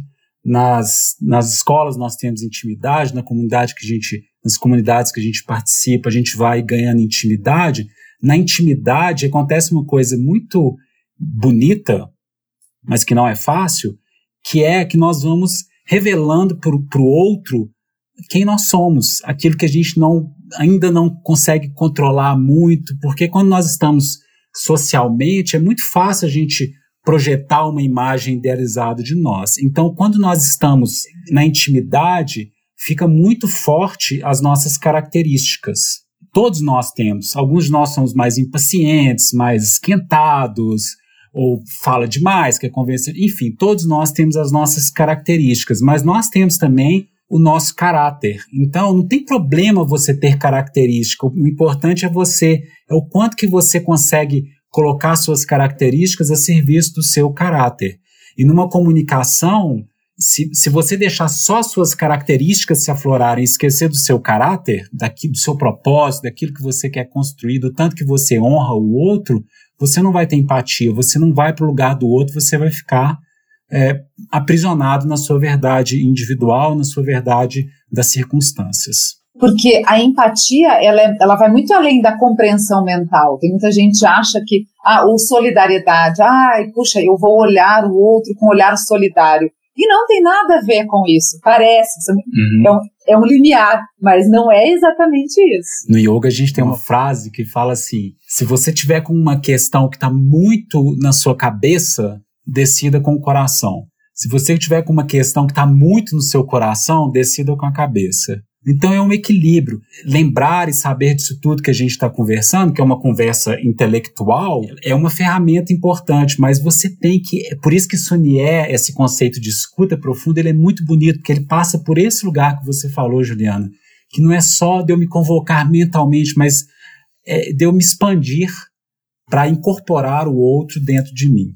Speaker 1: nas, nas escolas nós temos intimidade, na comunidade que a gente, nas comunidades que a gente participa, a gente vai ganhando intimidade. Na intimidade acontece uma coisa muito bonita, mas que não é fácil, que é que nós vamos revelando para o outro quem nós somos, aquilo que a gente não, ainda não consegue controlar muito, porque quando nós estamos socialmente, é muito fácil a gente projetar uma imagem idealizada de nós. Então, quando nós estamos na intimidade, fica muito forte as nossas características. Todos nós temos. Alguns de nós somos mais impacientes, mais esquentados, ou fala demais, quer convencer. Enfim, todos nós temos as nossas características, mas nós temos também o nosso caráter. Então, não tem problema você ter característica. O importante é você, é o quanto que você consegue colocar suas características a serviço do seu caráter. E numa comunicação, se, se você deixar só suas características se aflorarem, esquecer do seu caráter, daqui, do seu propósito, daquilo que você quer construir, do tanto que você honra o outro, você não vai ter empatia, você não vai para o lugar do outro, você vai ficar é, aprisionado na sua verdade individual, na sua verdade das circunstâncias.
Speaker 2: Porque a empatia, ela, é, ela vai muito além da compreensão mental. Tem muita gente que acha que, ah, o solidariedade, ai, puxa, eu vou olhar o outro com olhar solidário. E não tem nada a ver com isso, parece. Uhum. É, um, é um limiar, mas não é exatamente isso.
Speaker 1: No yoga a gente tem uma frase que fala assim: se você tiver com uma questão que está muito na sua cabeça, decida com o coração. Se você tiver com uma questão que está muito no seu coração, decida com a cabeça. Então é um equilíbrio. Lembrar e saber disso tudo que a gente está conversando, que é uma conversa intelectual, é uma ferramenta importante, mas você tem que. É por isso que Sonier, esse conceito de escuta profunda, ele é muito bonito, porque ele passa por esse lugar que você falou, Juliana, que não é só de eu me convocar mentalmente, mas é de eu me expandir para incorporar o outro dentro de mim.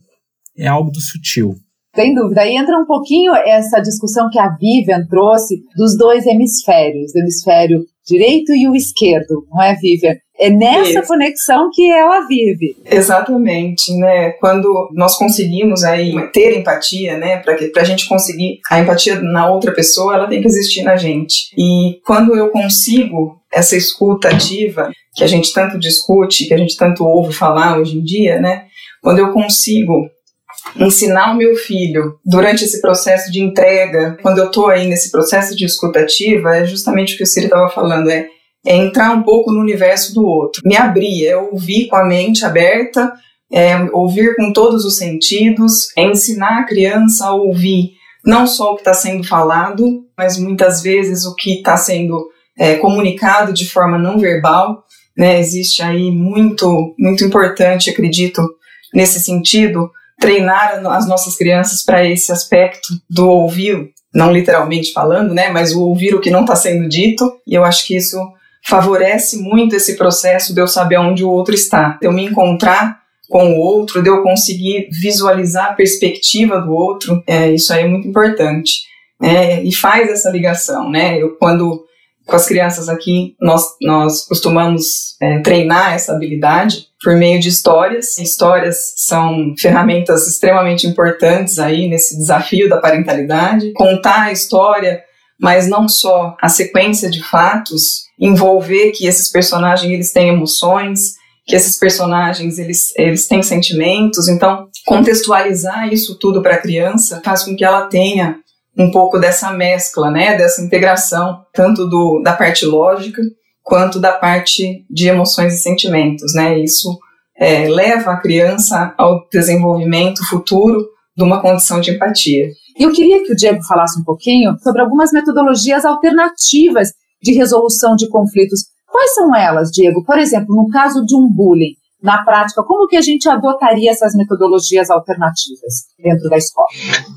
Speaker 1: É algo do sutil.
Speaker 2: Sem dúvida. Aí entra um pouquinho essa discussão que a Vivian trouxe dos dois hemisférios, do hemisfério direito e o esquerdo, não é, Vivian? É nessa Isso. conexão que ela vive.
Speaker 3: Exatamente, né? Quando nós conseguimos aí ter empatia, né? Para que a gente conseguir a empatia na outra pessoa, ela tem que existir na gente. E quando eu consigo essa escuta ativa que a gente tanto discute, que a gente tanto ouve falar hoje em dia, né? Quando eu consigo ensinar o meu filho durante esse processo de entrega, quando eu estou aí nesse processo de escutativa, é justamente o que o Ciro estava falando, é, é, entrar um pouco no universo do outro, me abrir, é ouvir com a mente aberta, é ouvir com todos os sentidos, é ensinar a criança a ouvir não só o que está sendo falado, mas muitas vezes o que está sendo é, comunicado de forma não verbal. Né? Existe aí muito, muito importante, acredito, nesse sentido, treinar as nossas crianças para esse aspecto do ouvir, não literalmente falando, né, mas o ouvir o que não está sendo dito, e eu acho que isso favorece muito esse processo de eu saber onde o outro está, de eu me encontrar com o outro, de eu conseguir visualizar a perspectiva do outro, é, isso aí é muito importante. É, e faz essa ligação, né? Eu, quando com as crianças aqui, nós, nós costumamos é, treinar essa habilidade por meio de histórias. Histórias são ferramentas extremamente importantes aí nesse desafio da parentalidade. Contar a história, mas não só a sequência de fatos, envolver que esses personagens eles têm emoções, que esses personagens eles, eles têm sentimentos. Então, contextualizar isso tudo para a criança faz com que ela tenha um pouco dessa mescla, né, dessa integração, tanto do, da parte lógica quanto da parte de emoções e sentimentos, né, isso é, leva a criança ao desenvolvimento futuro de uma condição de empatia.
Speaker 2: E eu queria que o Diego falasse um pouquinho sobre algumas metodologias alternativas de resolução de conflitos. Quais são elas, Diego? Por exemplo, no caso de um bullying, na prática, como que a gente adotaria essas metodologias alternativas dentro da escola?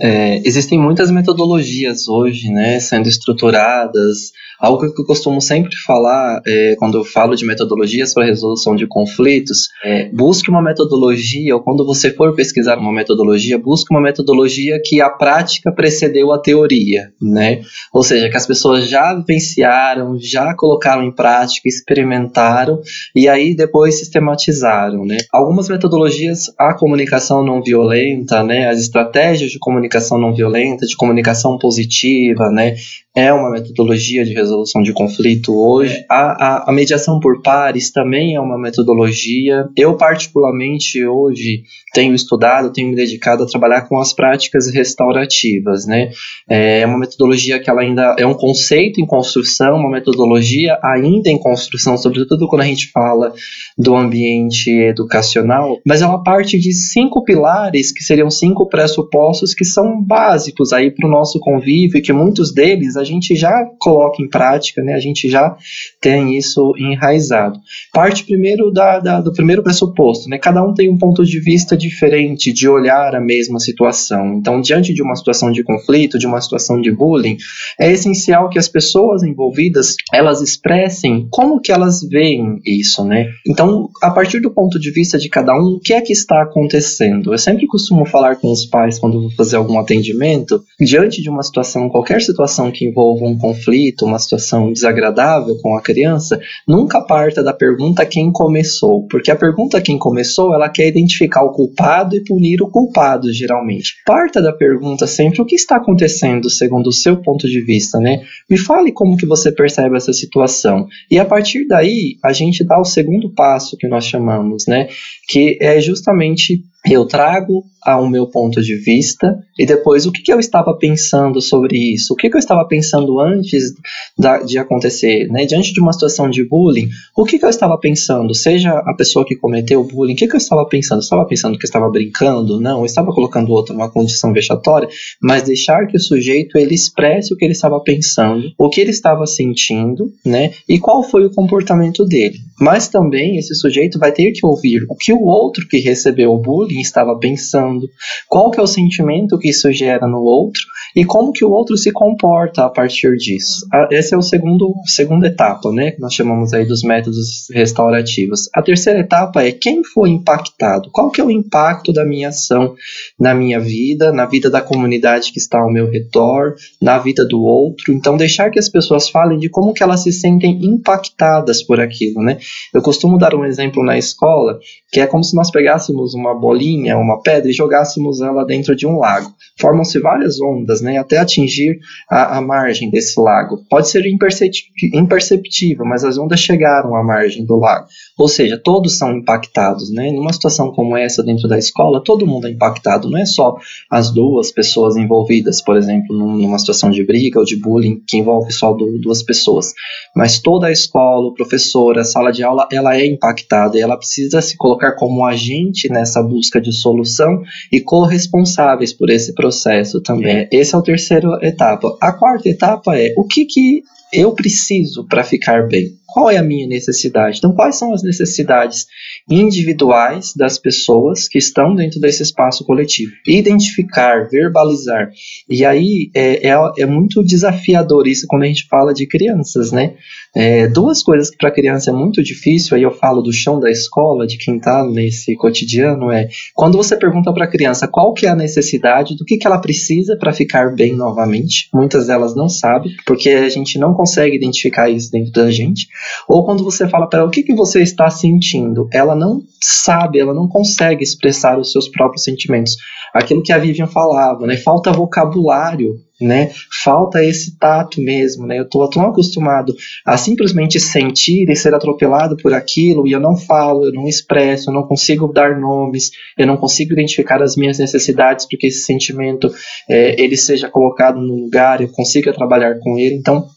Speaker 4: É, existem muitas metodologias hoje, né, sendo estruturadas. Algo que eu costumo sempre falar é, quando eu falo de metodologias para resolução de conflitos, é, busque uma metodologia, ou quando você for pesquisar uma metodologia, busque uma metodologia que a prática precedeu a teoria, né? Ou seja, que as pessoas já vivenciaram, já colocaram em prática, experimentaram e aí depois sistematizaram né? Algumas metodologias, a comunicação não violenta, né? As estratégias de comunicação não violenta, de comunicação positiva, né? É uma metodologia de resolução de conflito hoje. A, a, a mediação por pares também é uma metodologia. Eu, particularmente, hoje tenho estudado, tenho me dedicado a trabalhar com as práticas restaurativas, né? É uma metodologia que ela ainda é um conceito em construção, uma metodologia ainda em construção, sobretudo quando a gente fala do ambiente educacional, mas ela parte de cinco pilares que seriam cinco pressupostos que são básicos aí para o nosso convívio e que muitos deles a gente já coloca em prática, né? A gente já tem isso enraizado. Parte primeiro da, da, do primeiro pressuposto, né? Cada um tem um ponto de vista diferente de olhar a mesma situação. Então, diante de uma situação de conflito, de uma situação de bullying, é essencial que as pessoas envolvidas elas expressem como que elas veem isso, né? Então, a partir do ponto de vista de cada um, o que é que está acontecendo? Eu sempre costumo falar com os pais quando vou fazer algum atendimento, diante de uma situação, qualquer situação que envolva um conflito, uma situação desagradável com a criança, nunca parta da pergunta quem começou, porque a pergunta quem começou, ela quer identificar o culpado e punir o culpado, geralmente. Parta da pergunta sempre o que está acontecendo segundo o seu ponto de vista, né? Me fale como que você percebe essa situação. E a partir daí, a gente dá o segundo passo que nós chamamos, né? Que é justamente eu trago ao meu ponto de vista e depois o que, que eu estava pensando sobre isso, o que, que eu estava pensando antes da, de acontecer, né? Diante de uma situação de bullying, o que, que eu estava pensando, seja a pessoa que cometeu o bullying, o que, que eu estava pensando? Eu estava pensando que eu estava brincando? Não, eu estava colocando outro numa condição vexatória, mas deixar que o sujeito ele expresse o que ele estava pensando, o que ele estava sentindo, né? E qual foi o comportamento dele. Mas também esse sujeito vai ter que ouvir o que o outro que recebeu o bullying estava pensando, qual que é o sentimento que isso gera no outro e como que o outro se comporta a partir disso. Esse é o segundo segunda etapa, né? Que nós chamamos aí dos métodos restaurativos. A terceira etapa é quem foi impactado, qual que é o impacto da minha ação na minha vida, na vida da comunidade que está ao meu redor, na vida do outro. Então deixar que as pessoas falem de como que elas se sentem impactadas por aquilo, né? Eu costumo dar um exemplo na escola, que é como se nós pegássemos uma bolinha, uma pedra e jogássemos ela dentro de um lago. Formam-se várias ondas, né, até atingir a, a margem desse lago. Pode ser imperceptível, mas as ondas chegaram à margem do lago. Ou seja, todos são impactados, né? Numa situação como essa dentro da escola, todo mundo é impactado, não é só as duas pessoas envolvidas, por exemplo, numa situação de briga ou de bullying que envolve só duas pessoas, mas toda a escola, o professor, a sala de de aula ela é impactada e ela precisa se colocar como agente nessa busca de solução e corresponsáveis por esse processo também. Essa é a terceira etapa. A quarta etapa é o que, que eu preciso para ficar bem? Qual é a minha necessidade? Então, quais são as necessidades individuais das pessoas que estão dentro desse espaço coletivo? Identificar, verbalizar. E aí é, é, é muito desafiador isso quando a gente fala de crianças, né? É, duas coisas que para criança é muito difícil, aí eu falo do chão da escola, de quem está nesse cotidiano, é quando você pergunta para a criança qual que é a necessidade, do que, que ela precisa para ficar bem novamente, muitas delas não sabem, porque a gente não consegue identificar isso dentro da gente, ou quando você fala para ela o que, que você está sentindo, ela não sabe, ela não consegue expressar os seus próprios sentimentos. Aquilo que a Vivian falava, né? Falta vocabulário né? Falta esse tato mesmo, né? Eu estou tão acostumado a simplesmente sentir e ser atropelado por aquilo e eu não falo, eu não expresso, eu não consigo dar nomes, eu não consigo identificar as minhas necessidades porque esse sentimento é, ele seja colocado no lugar, eu consiga trabalhar com ele. Então,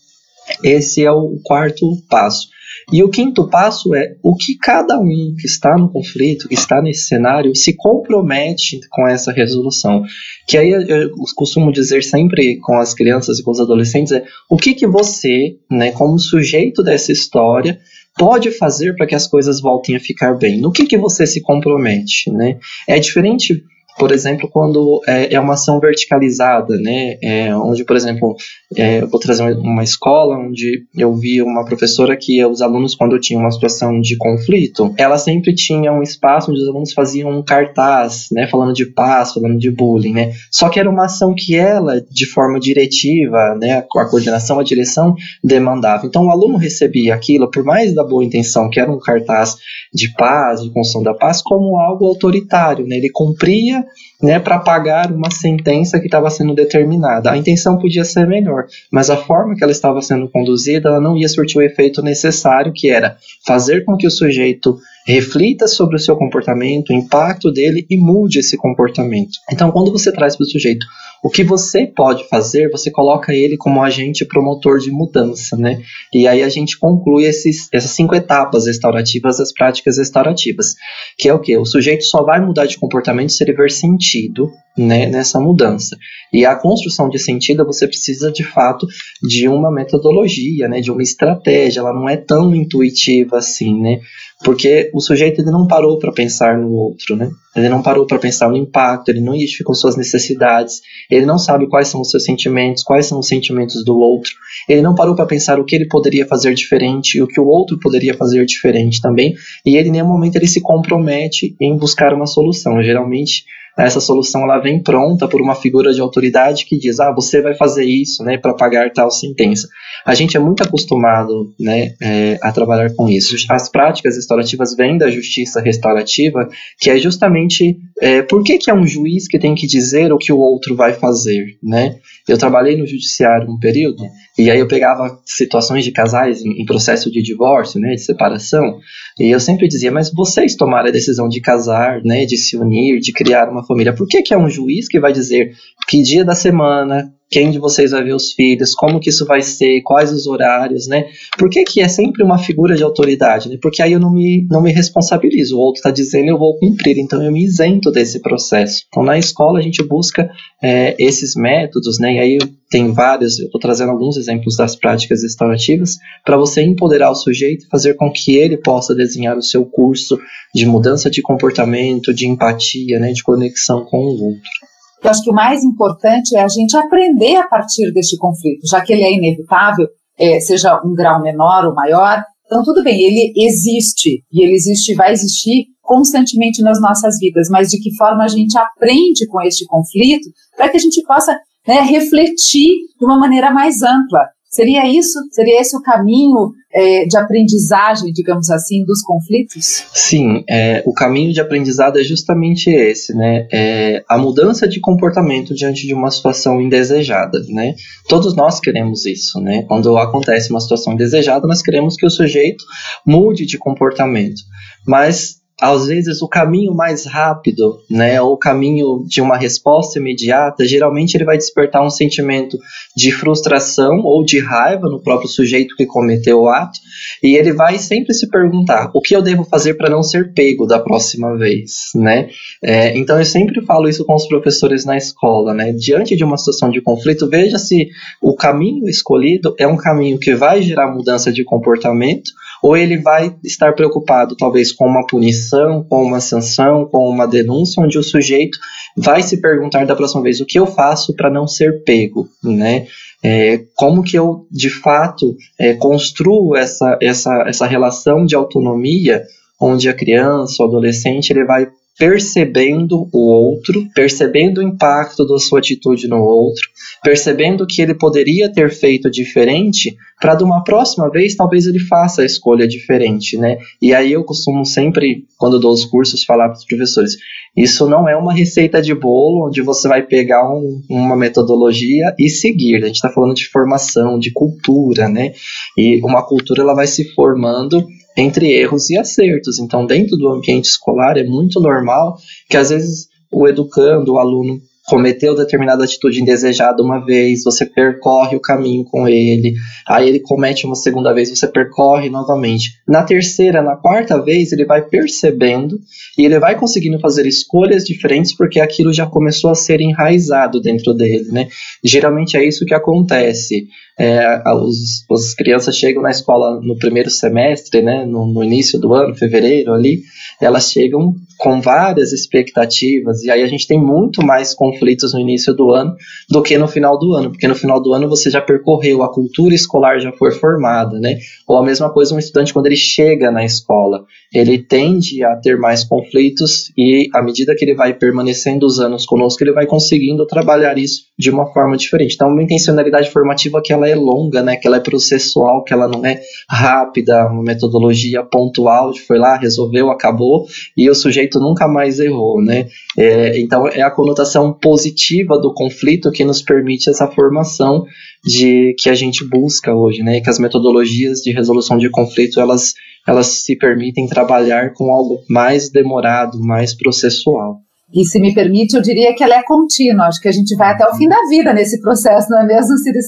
Speaker 4: esse é o quarto passo. E o quinto passo é o que cada um que está no conflito, que está nesse cenário, se compromete com essa resolução. Que aí eu costumo dizer sempre com as crianças e com os adolescentes é o que, que você, né, como sujeito dessa história, pode fazer para que as coisas voltem a ficar bem? No que, que você se compromete, né? É diferente por exemplo, quando é, é uma ação verticalizada, né, é, onde, por exemplo, é, eu vou trazer uma escola onde eu vi uma professora que os alunos, quando tinham uma situação de conflito, ela sempre tinha um espaço onde os alunos faziam um cartaz, né, falando de paz, falando de bullying, né, só que era uma ação que ela, de forma diretiva, né, a coordenação, a direção demandava. Então, o aluno recebia aquilo, por mais da boa intenção, que era um cartaz de paz, de construção da paz, como algo autoritário, né, ele cumpria né, para pagar uma sentença que estava sendo determinada. A intenção podia ser melhor, mas a forma que ela estava sendo conduzida, ela não ia surtir o efeito necessário, que era fazer com que o sujeito reflita sobre o seu comportamento, o impacto dele e mude esse comportamento. Então, quando você traz para o sujeito o que você pode fazer, você coloca ele como agente promotor de mudança, né? E aí a gente conclui esses, essas cinco etapas restaurativas das práticas restaurativas, que é o que? O sujeito só vai mudar de comportamento se ele ver sentido né, nessa mudança. E a construção de sentido, você precisa de fato de uma metodologia, né, de uma estratégia, ela não é tão intuitiva assim, né? Porque o sujeito ele não parou para pensar no outro, né? Ele não parou para pensar no impacto, ele não identificou suas necessidades, ele não sabe quais são os seus sentimentos, quais são os sentimentos do outro. Ele não parou para pensar o que ele poderia fazer diferente e o que o outro poderia fazer diferente também. E ele, em nenhum momento, ele se compromete em buscar uma solução. Geralmente, essa solução ela vem pronta por uma figura de autoridade que diz, ah, você vai fazer isso, né, para pagar tal sentença. A gente é muito acostumado, né, é, a trabalhar com isso. As práticas restaurativas vêm da justiça restaurativa, que é justamente é, por que, que é um juiz que tem que dizer o que o outro vai fazer, né? Eu trabalhei no judiciário um período e aí eu pegava situações de casais em, processo de divórcio, né, de separação, e eu sempre dizia, mas vocês tomaram a decisão de casar, né, de se unir, de criar uma família. Por que, que é um juiz que vai dizer que dia da semana, quem de vocês vai ver os filhos, como que isso vai ser, quais os horários, né? Por que, que é sempre uma figura de autoridade, né? Porque aí eu não me, não me responsabilizo, o outro está dizendo eu vou cumprir, então eu me isento desse processo. Então na escola a gente busca é, esses métodos, né? E aí tem vários, eu estou trazendo alguns exemplos das práticas restaurativas, para você empoderar o sujeito e fazer com que ele possa desenhar o seu curso de mudança de comportamento, de empatia, né? De conexão com o outro.
Speaker 2: Eu acho que o mais importante é a gente aprender a partir deste conflito, já que ele é inevitável, é, seja um grau menor ou maior. Então, tudo bem, ele existe, e ele existe vai existir constantemente nas nossas vidas, mas de que forma a gente aprende com este conflito para que a gente possa né, refletir de uma maneira mais ampla Seria isso? Seria esse o caminho é, de aprendizagem, digamos assim, dos conflitos?
Speaker 4: Sim, é, o caminho de aprendizado é justamente esse, né? É a mudança de comportamento diante de uma situação indesejada, né? Todos nós queremos isso, né? Quando acontece uma situação indesejada, nós queremos que o sujeito mude de comportamento. Mas às vezes o caminho mais rápido, né, ou o caminho de uma resposta imediata, geralmente ele vai despertar um sentimento de frustração ou de raiva no próprio sujeito que cometeu o ato, e ele vai sempre se perguntar: o que eu devo fazer para não ser pego da próxima vez, né? É, então eu sempre falo isso com os professores na escola, né? Diante de uma situação de conflito, veja se o caminho escolhido é um caminho que vai gerar mudança de comportamento ou ele vai estar preocupado talvez com uma punição, com uma sanção, com uma denúncia, onde o sujeito vai se perguntar da próxima vez o que eu faço para não ser pego, né? É, como que eu de fato é, construo essa, essa, essa relação de autonomia onde a criança, o adolescente, ele vai percebendo o outro, percebendo o impacto da sua atitude no outro, percebendo que ele poderia ter feito diferente, para de uma próxima vez talvez ele faça a escolha diferente, né? E aí eu costumo sempre, quando dou os cursos, falar para os professores: isso não é uma receita de bolo onde você vai pegar um, uma metodologia e seguir. A gente está falando de formação, de cultura, né? E uma cultura ela vai se formando entre erros e acertos. Então, dentro do ambiente escolar, é muito normal que às vezes o educando, o aluno cometeu determinada atitude indesejada uma vez, você percorre o caminho com ele, aí ele comete uma segunda vez, você percorre novamente. Na terceira, na quarta vez, ele vai percebendo e ele vai conseguindo fazer escolhas diferentes porque aquilo já começou a ser enraizado dentro dele, né? Geralmente é isso que acontece. É, os, as crianças chegam na escola no primeiro semestre, né, no, no início do ano, fevereiro ali, elas chegam com várias expectativas e aí a gente tem muito mais conflitos no início do ano do que no final do ano, porque no final do ano você já percorreu, a cultura escolar já foi formada, né? Ou a mesma coisa um estudante quando ele chega na escola, ele tende a ter mais conflitos e à medida que ele vai permanecendo os anos conosco, ele vai conseguindo trabalhar isso de uma forma diferente. Então, uma intencionalidade formativa que ela é longa, né? Que ela é processual, que ela não é rápida, uma metodologia pontual foi lá, resolveu, acabou e o sujeito nunca mais errou, né? É, então, é a conotação positiva do conflito que nos permite essa formação de que a gente busca hoje, né? Que as metodologias de resolução de conflito elas elas se permitem trabalhar com algo mais demorado, mais processual.
Speaker 2: E se me permite, eu diria que ela é contínua. Acho que a gente vai até o fim da vida nesse processo, não é mesmo, Siri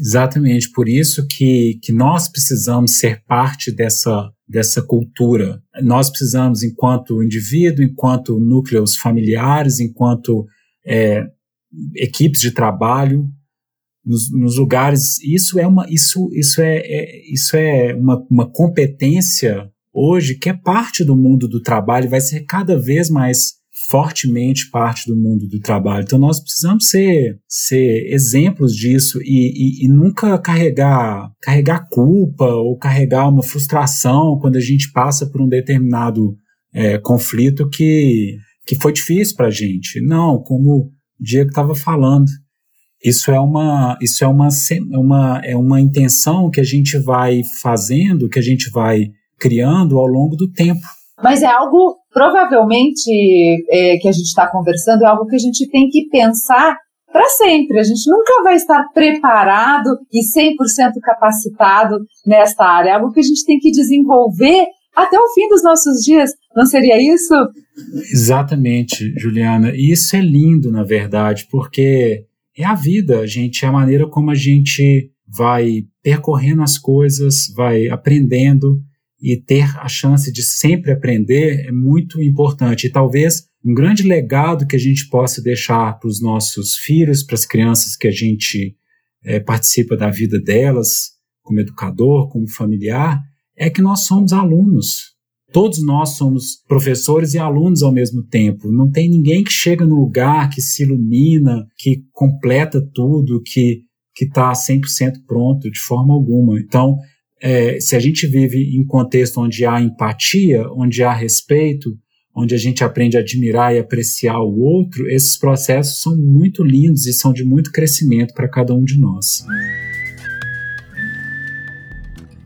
Speaker 1: Exatamente, por isso que, que nós precisamos ser parte dessa, dessa cultura. Nós precisamos, enquanto indivíduo, enquanto núcleos familiares, enquanto é, equipes de trabalho, nos, nos, lugares. Isso é uma, isso, isso é, é, isso é uma, uma competência hoje que é parte do mundo do trabalho, vai ser cada vez mais fortemente parte do mundo do trabalho. Então nós precisamos ser, ser exemplos disso e, e, e, nunca carregar, carregar culpa ou carregar uma frustração quando a gente passa por um determinado é, conflito que, que foi difícil para a gente. Não, como o Diego estava falando, isso é uma, isso é uma, uma, é uma intenção que a gente vai fazendo, que a gente vai criando ao longo do tempo.
Speaker 2: Mas é algo, provavelmente, é, que a gente está conversando, é algo que a gente tem que pensar para sempre. A gente nunca vai estar preparado e 100% capacitado nesta área. É algo que a gente tem que desenvolver até o fim dos nossos dias. Não seria isso?
Speaker 1: Exatamente, Juliana. E isso é lindo, na verdade, porque é a vida, gente, é a maneira como a gente vai percorrendo as coisas, vai aprendendo e ter a chance de sempre aprender é muito importante. E talvez um grande legado que a gente possa deixar para os nossos filhos, para as crianças que a gente é, participa da vida delas, como educador, como familiar, é que nós somos alunos. Todos nós somos professores e alunos ao mesmo tempo. Não tem ninguém que chega no lugar, que se ilumina, que completa tudo, que está 100% pronto, de forma alguma. Então, é, se a gente vive em contexto onde há empatia, onde há respeito, onde a gente aprende a admirar e apreciar o outro, esses processos são muito lindos e são de muito crescimento para cada um de nós.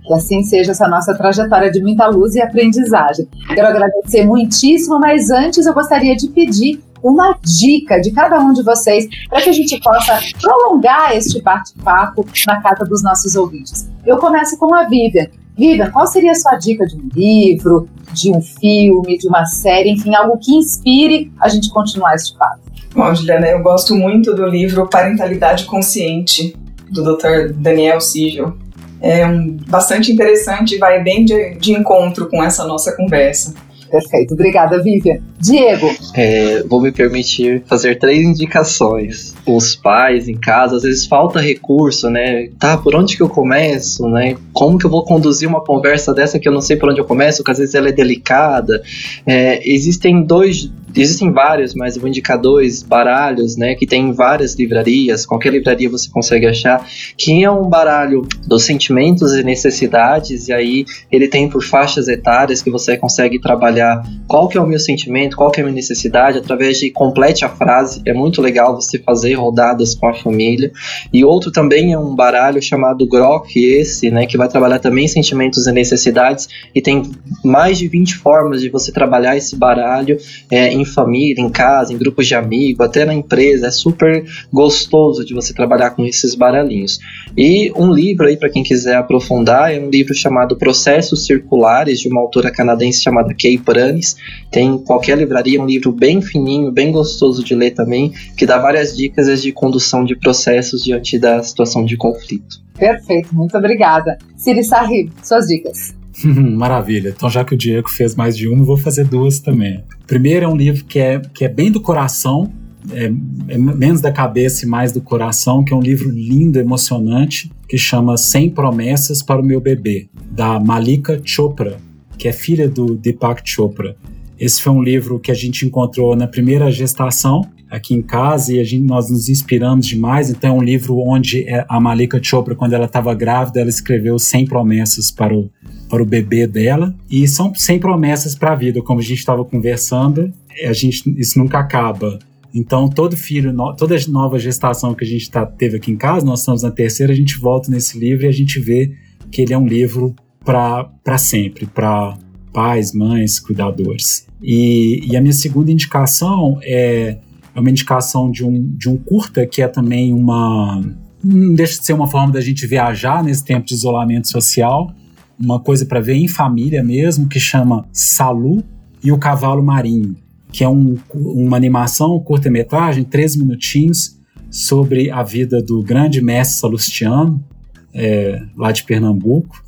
Speaker 2: Que assim seja essa nossa trajetória de muita luz e aprendizagem. Quero agradecer muitíssimo, mas antes eu gostaria de pedir uma dica de cada um de vocês para que a gente possa prolongar este bate-papo na casa dos nossos ouvintes. Eu começo com a Vivian. Vivian, qual seria a sua dica de um livro, de um filme, de uma série, enfim, algo que inspire a gente continuar este papo?
Speaker 3: Bom, Juliana, eu gosto muito do livro Parentalidade Consciente, do Dr. Daniel Sigel. É um, bastante interessante e vai bem de, de encontro com essa nossa conversa.
Speaker 2: Perfeito, obrigada, Vivian. Diego.
Speaker 4: É, vou me permitir fazer três indicações. Os pais em casa, às vezes falta recurso, né? Tá, por onde que eu começo, né? Como que eu vou conduzir uma conversa dessa que eu não sei por onde eu começo, porque às vezes ela é delicada. É, existem dois Existem vários, mas eu vou indicar dois baralhos, né, que tem em várias livrarias, qualquer livraria você consegue achar, que é um baralho dos sentimentos e necessidades, e aí ele tem por faixas etárias que você consegue trabalhar qual que é o meu sentimento, qual que é a minha necessidade, através de complete a frase, é muito legal você fazer rodadas com a família. E outro também é um baralho chamado Grok, esse, né, que vai trabalhar também sentimentos e necessidades, e tem mais de 20 formas de você trabalhar esse baralho é, em em família, em casa, em grupos de amigos, até na empresa. É super gostoso de você trabalhar com esses baralhinhos. E um livro aí para quem quiser aprofundar é um livro chamado Processos Circulares de uma autora canadense chamada Kay Pranes. Tem em qualquer livraria, um livro bem fininho, bem gostoso de ler também, que dá várias dicas de condução de processos diante da situação de conflito.
Speaker 2: Perfeito, muito obrigada. Siri Sahib, suas dicas. [laughs]
Speaker 1: Maravilha. Então, já que o Diego fez mais de uma, vou fazer duas também. Primeiro é um livro que é, que é bem do coração, é, é, menos da cabeça e mais do coração, que é um livro lindo, emocionante, que chama 100 Promessas para o Meu Bebê, da Malika Chopra, que é filha do Deepak Chopra. Esse foi um livro que a gente encontrou na primeira gestação aqui em casa e a gente, nós nos inspiramos demais. Então é um livro onde é, a Malika Chopra, quando ela estava grávida, ela escreveu 100 promessas para o, para o bebê dela e são 100 promessas para a vida, como a gente estava conversando. A gente, isso nunca acaba. Então, todo filho, toda nova gestação que a gente tá, teve aqui em casa, nós estamos na terceira, a gente volta nesse livro e a gente vê que ele é um livro para sempre, para pais, mães, cuidadores. E, e, a minha segunda indicação é é uma indicação de um, de um curta que é também uma. Não deixa de ser uma forma da gente viajar nesse tempo de isolamento social, uma coisa para ver em família mesmo, que chama Salu e o Cavalo Marinho, que é um, uma animação, curta-metragem, três minutinhos, sobre a vida do grande mestre Salustiano, é, lá de Pernambuco,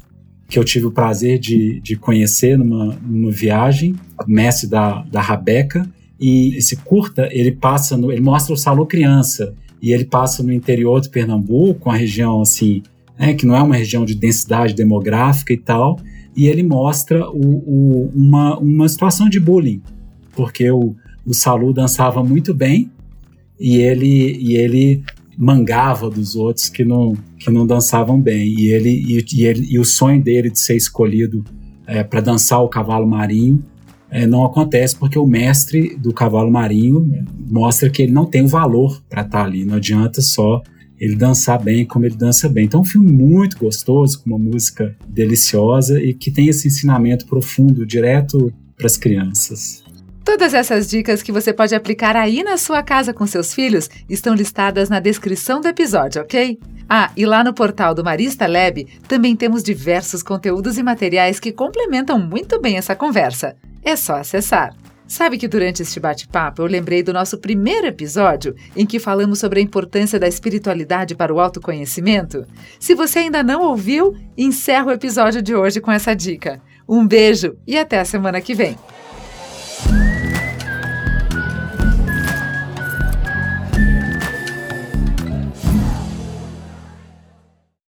Speaker 1: que eu tive o prazer de, de conhecer numa, numa viagem, mestre da, da Rabeca, E esse curta, ele passa no, ele mostra o Salu criança e ele passa no interior de Pernambuco, uma região assim, né, que não é uma região de densidade demográfica e tal, e ele mostra o, o, uma, uma situação de bullying, porque o, o Salu dançava muito bem e ele, e ele mangava dos outros que não, que não dançavam bem. E, ele, e, e ele, e o sonho dele de ser escolhido é, para dançar o cavalo marinho é, não acontece porque o mestre do cavalo marinho mostra que ele não tem o valor para estar tá ali. Não adianta só ele dançar bem como ele dança bem. Então, é um filme muito gostoso, com uma música deliciosa e que tem esse ensinamento profundo direto para as crianças.
Speaker 2: Todas essas dicas que você pode aplicar aí na sua casa com seus filhos estão listadas na descrição do episódio, ok? Ah, e lá no portal do Marista Lab também temos diversos conteúdos e materiais que complementam muito bem essa conversa. É só acessar. Sabe que durante este bate-papo eu lembrei do nosso primeiro episódio, em que falamos sobre a importância da espiritualidade para o autoconhecimento? Se você ainda não ouviu, encerra o episódio de hoje com essa dica. Um beijo e até a semana que vem!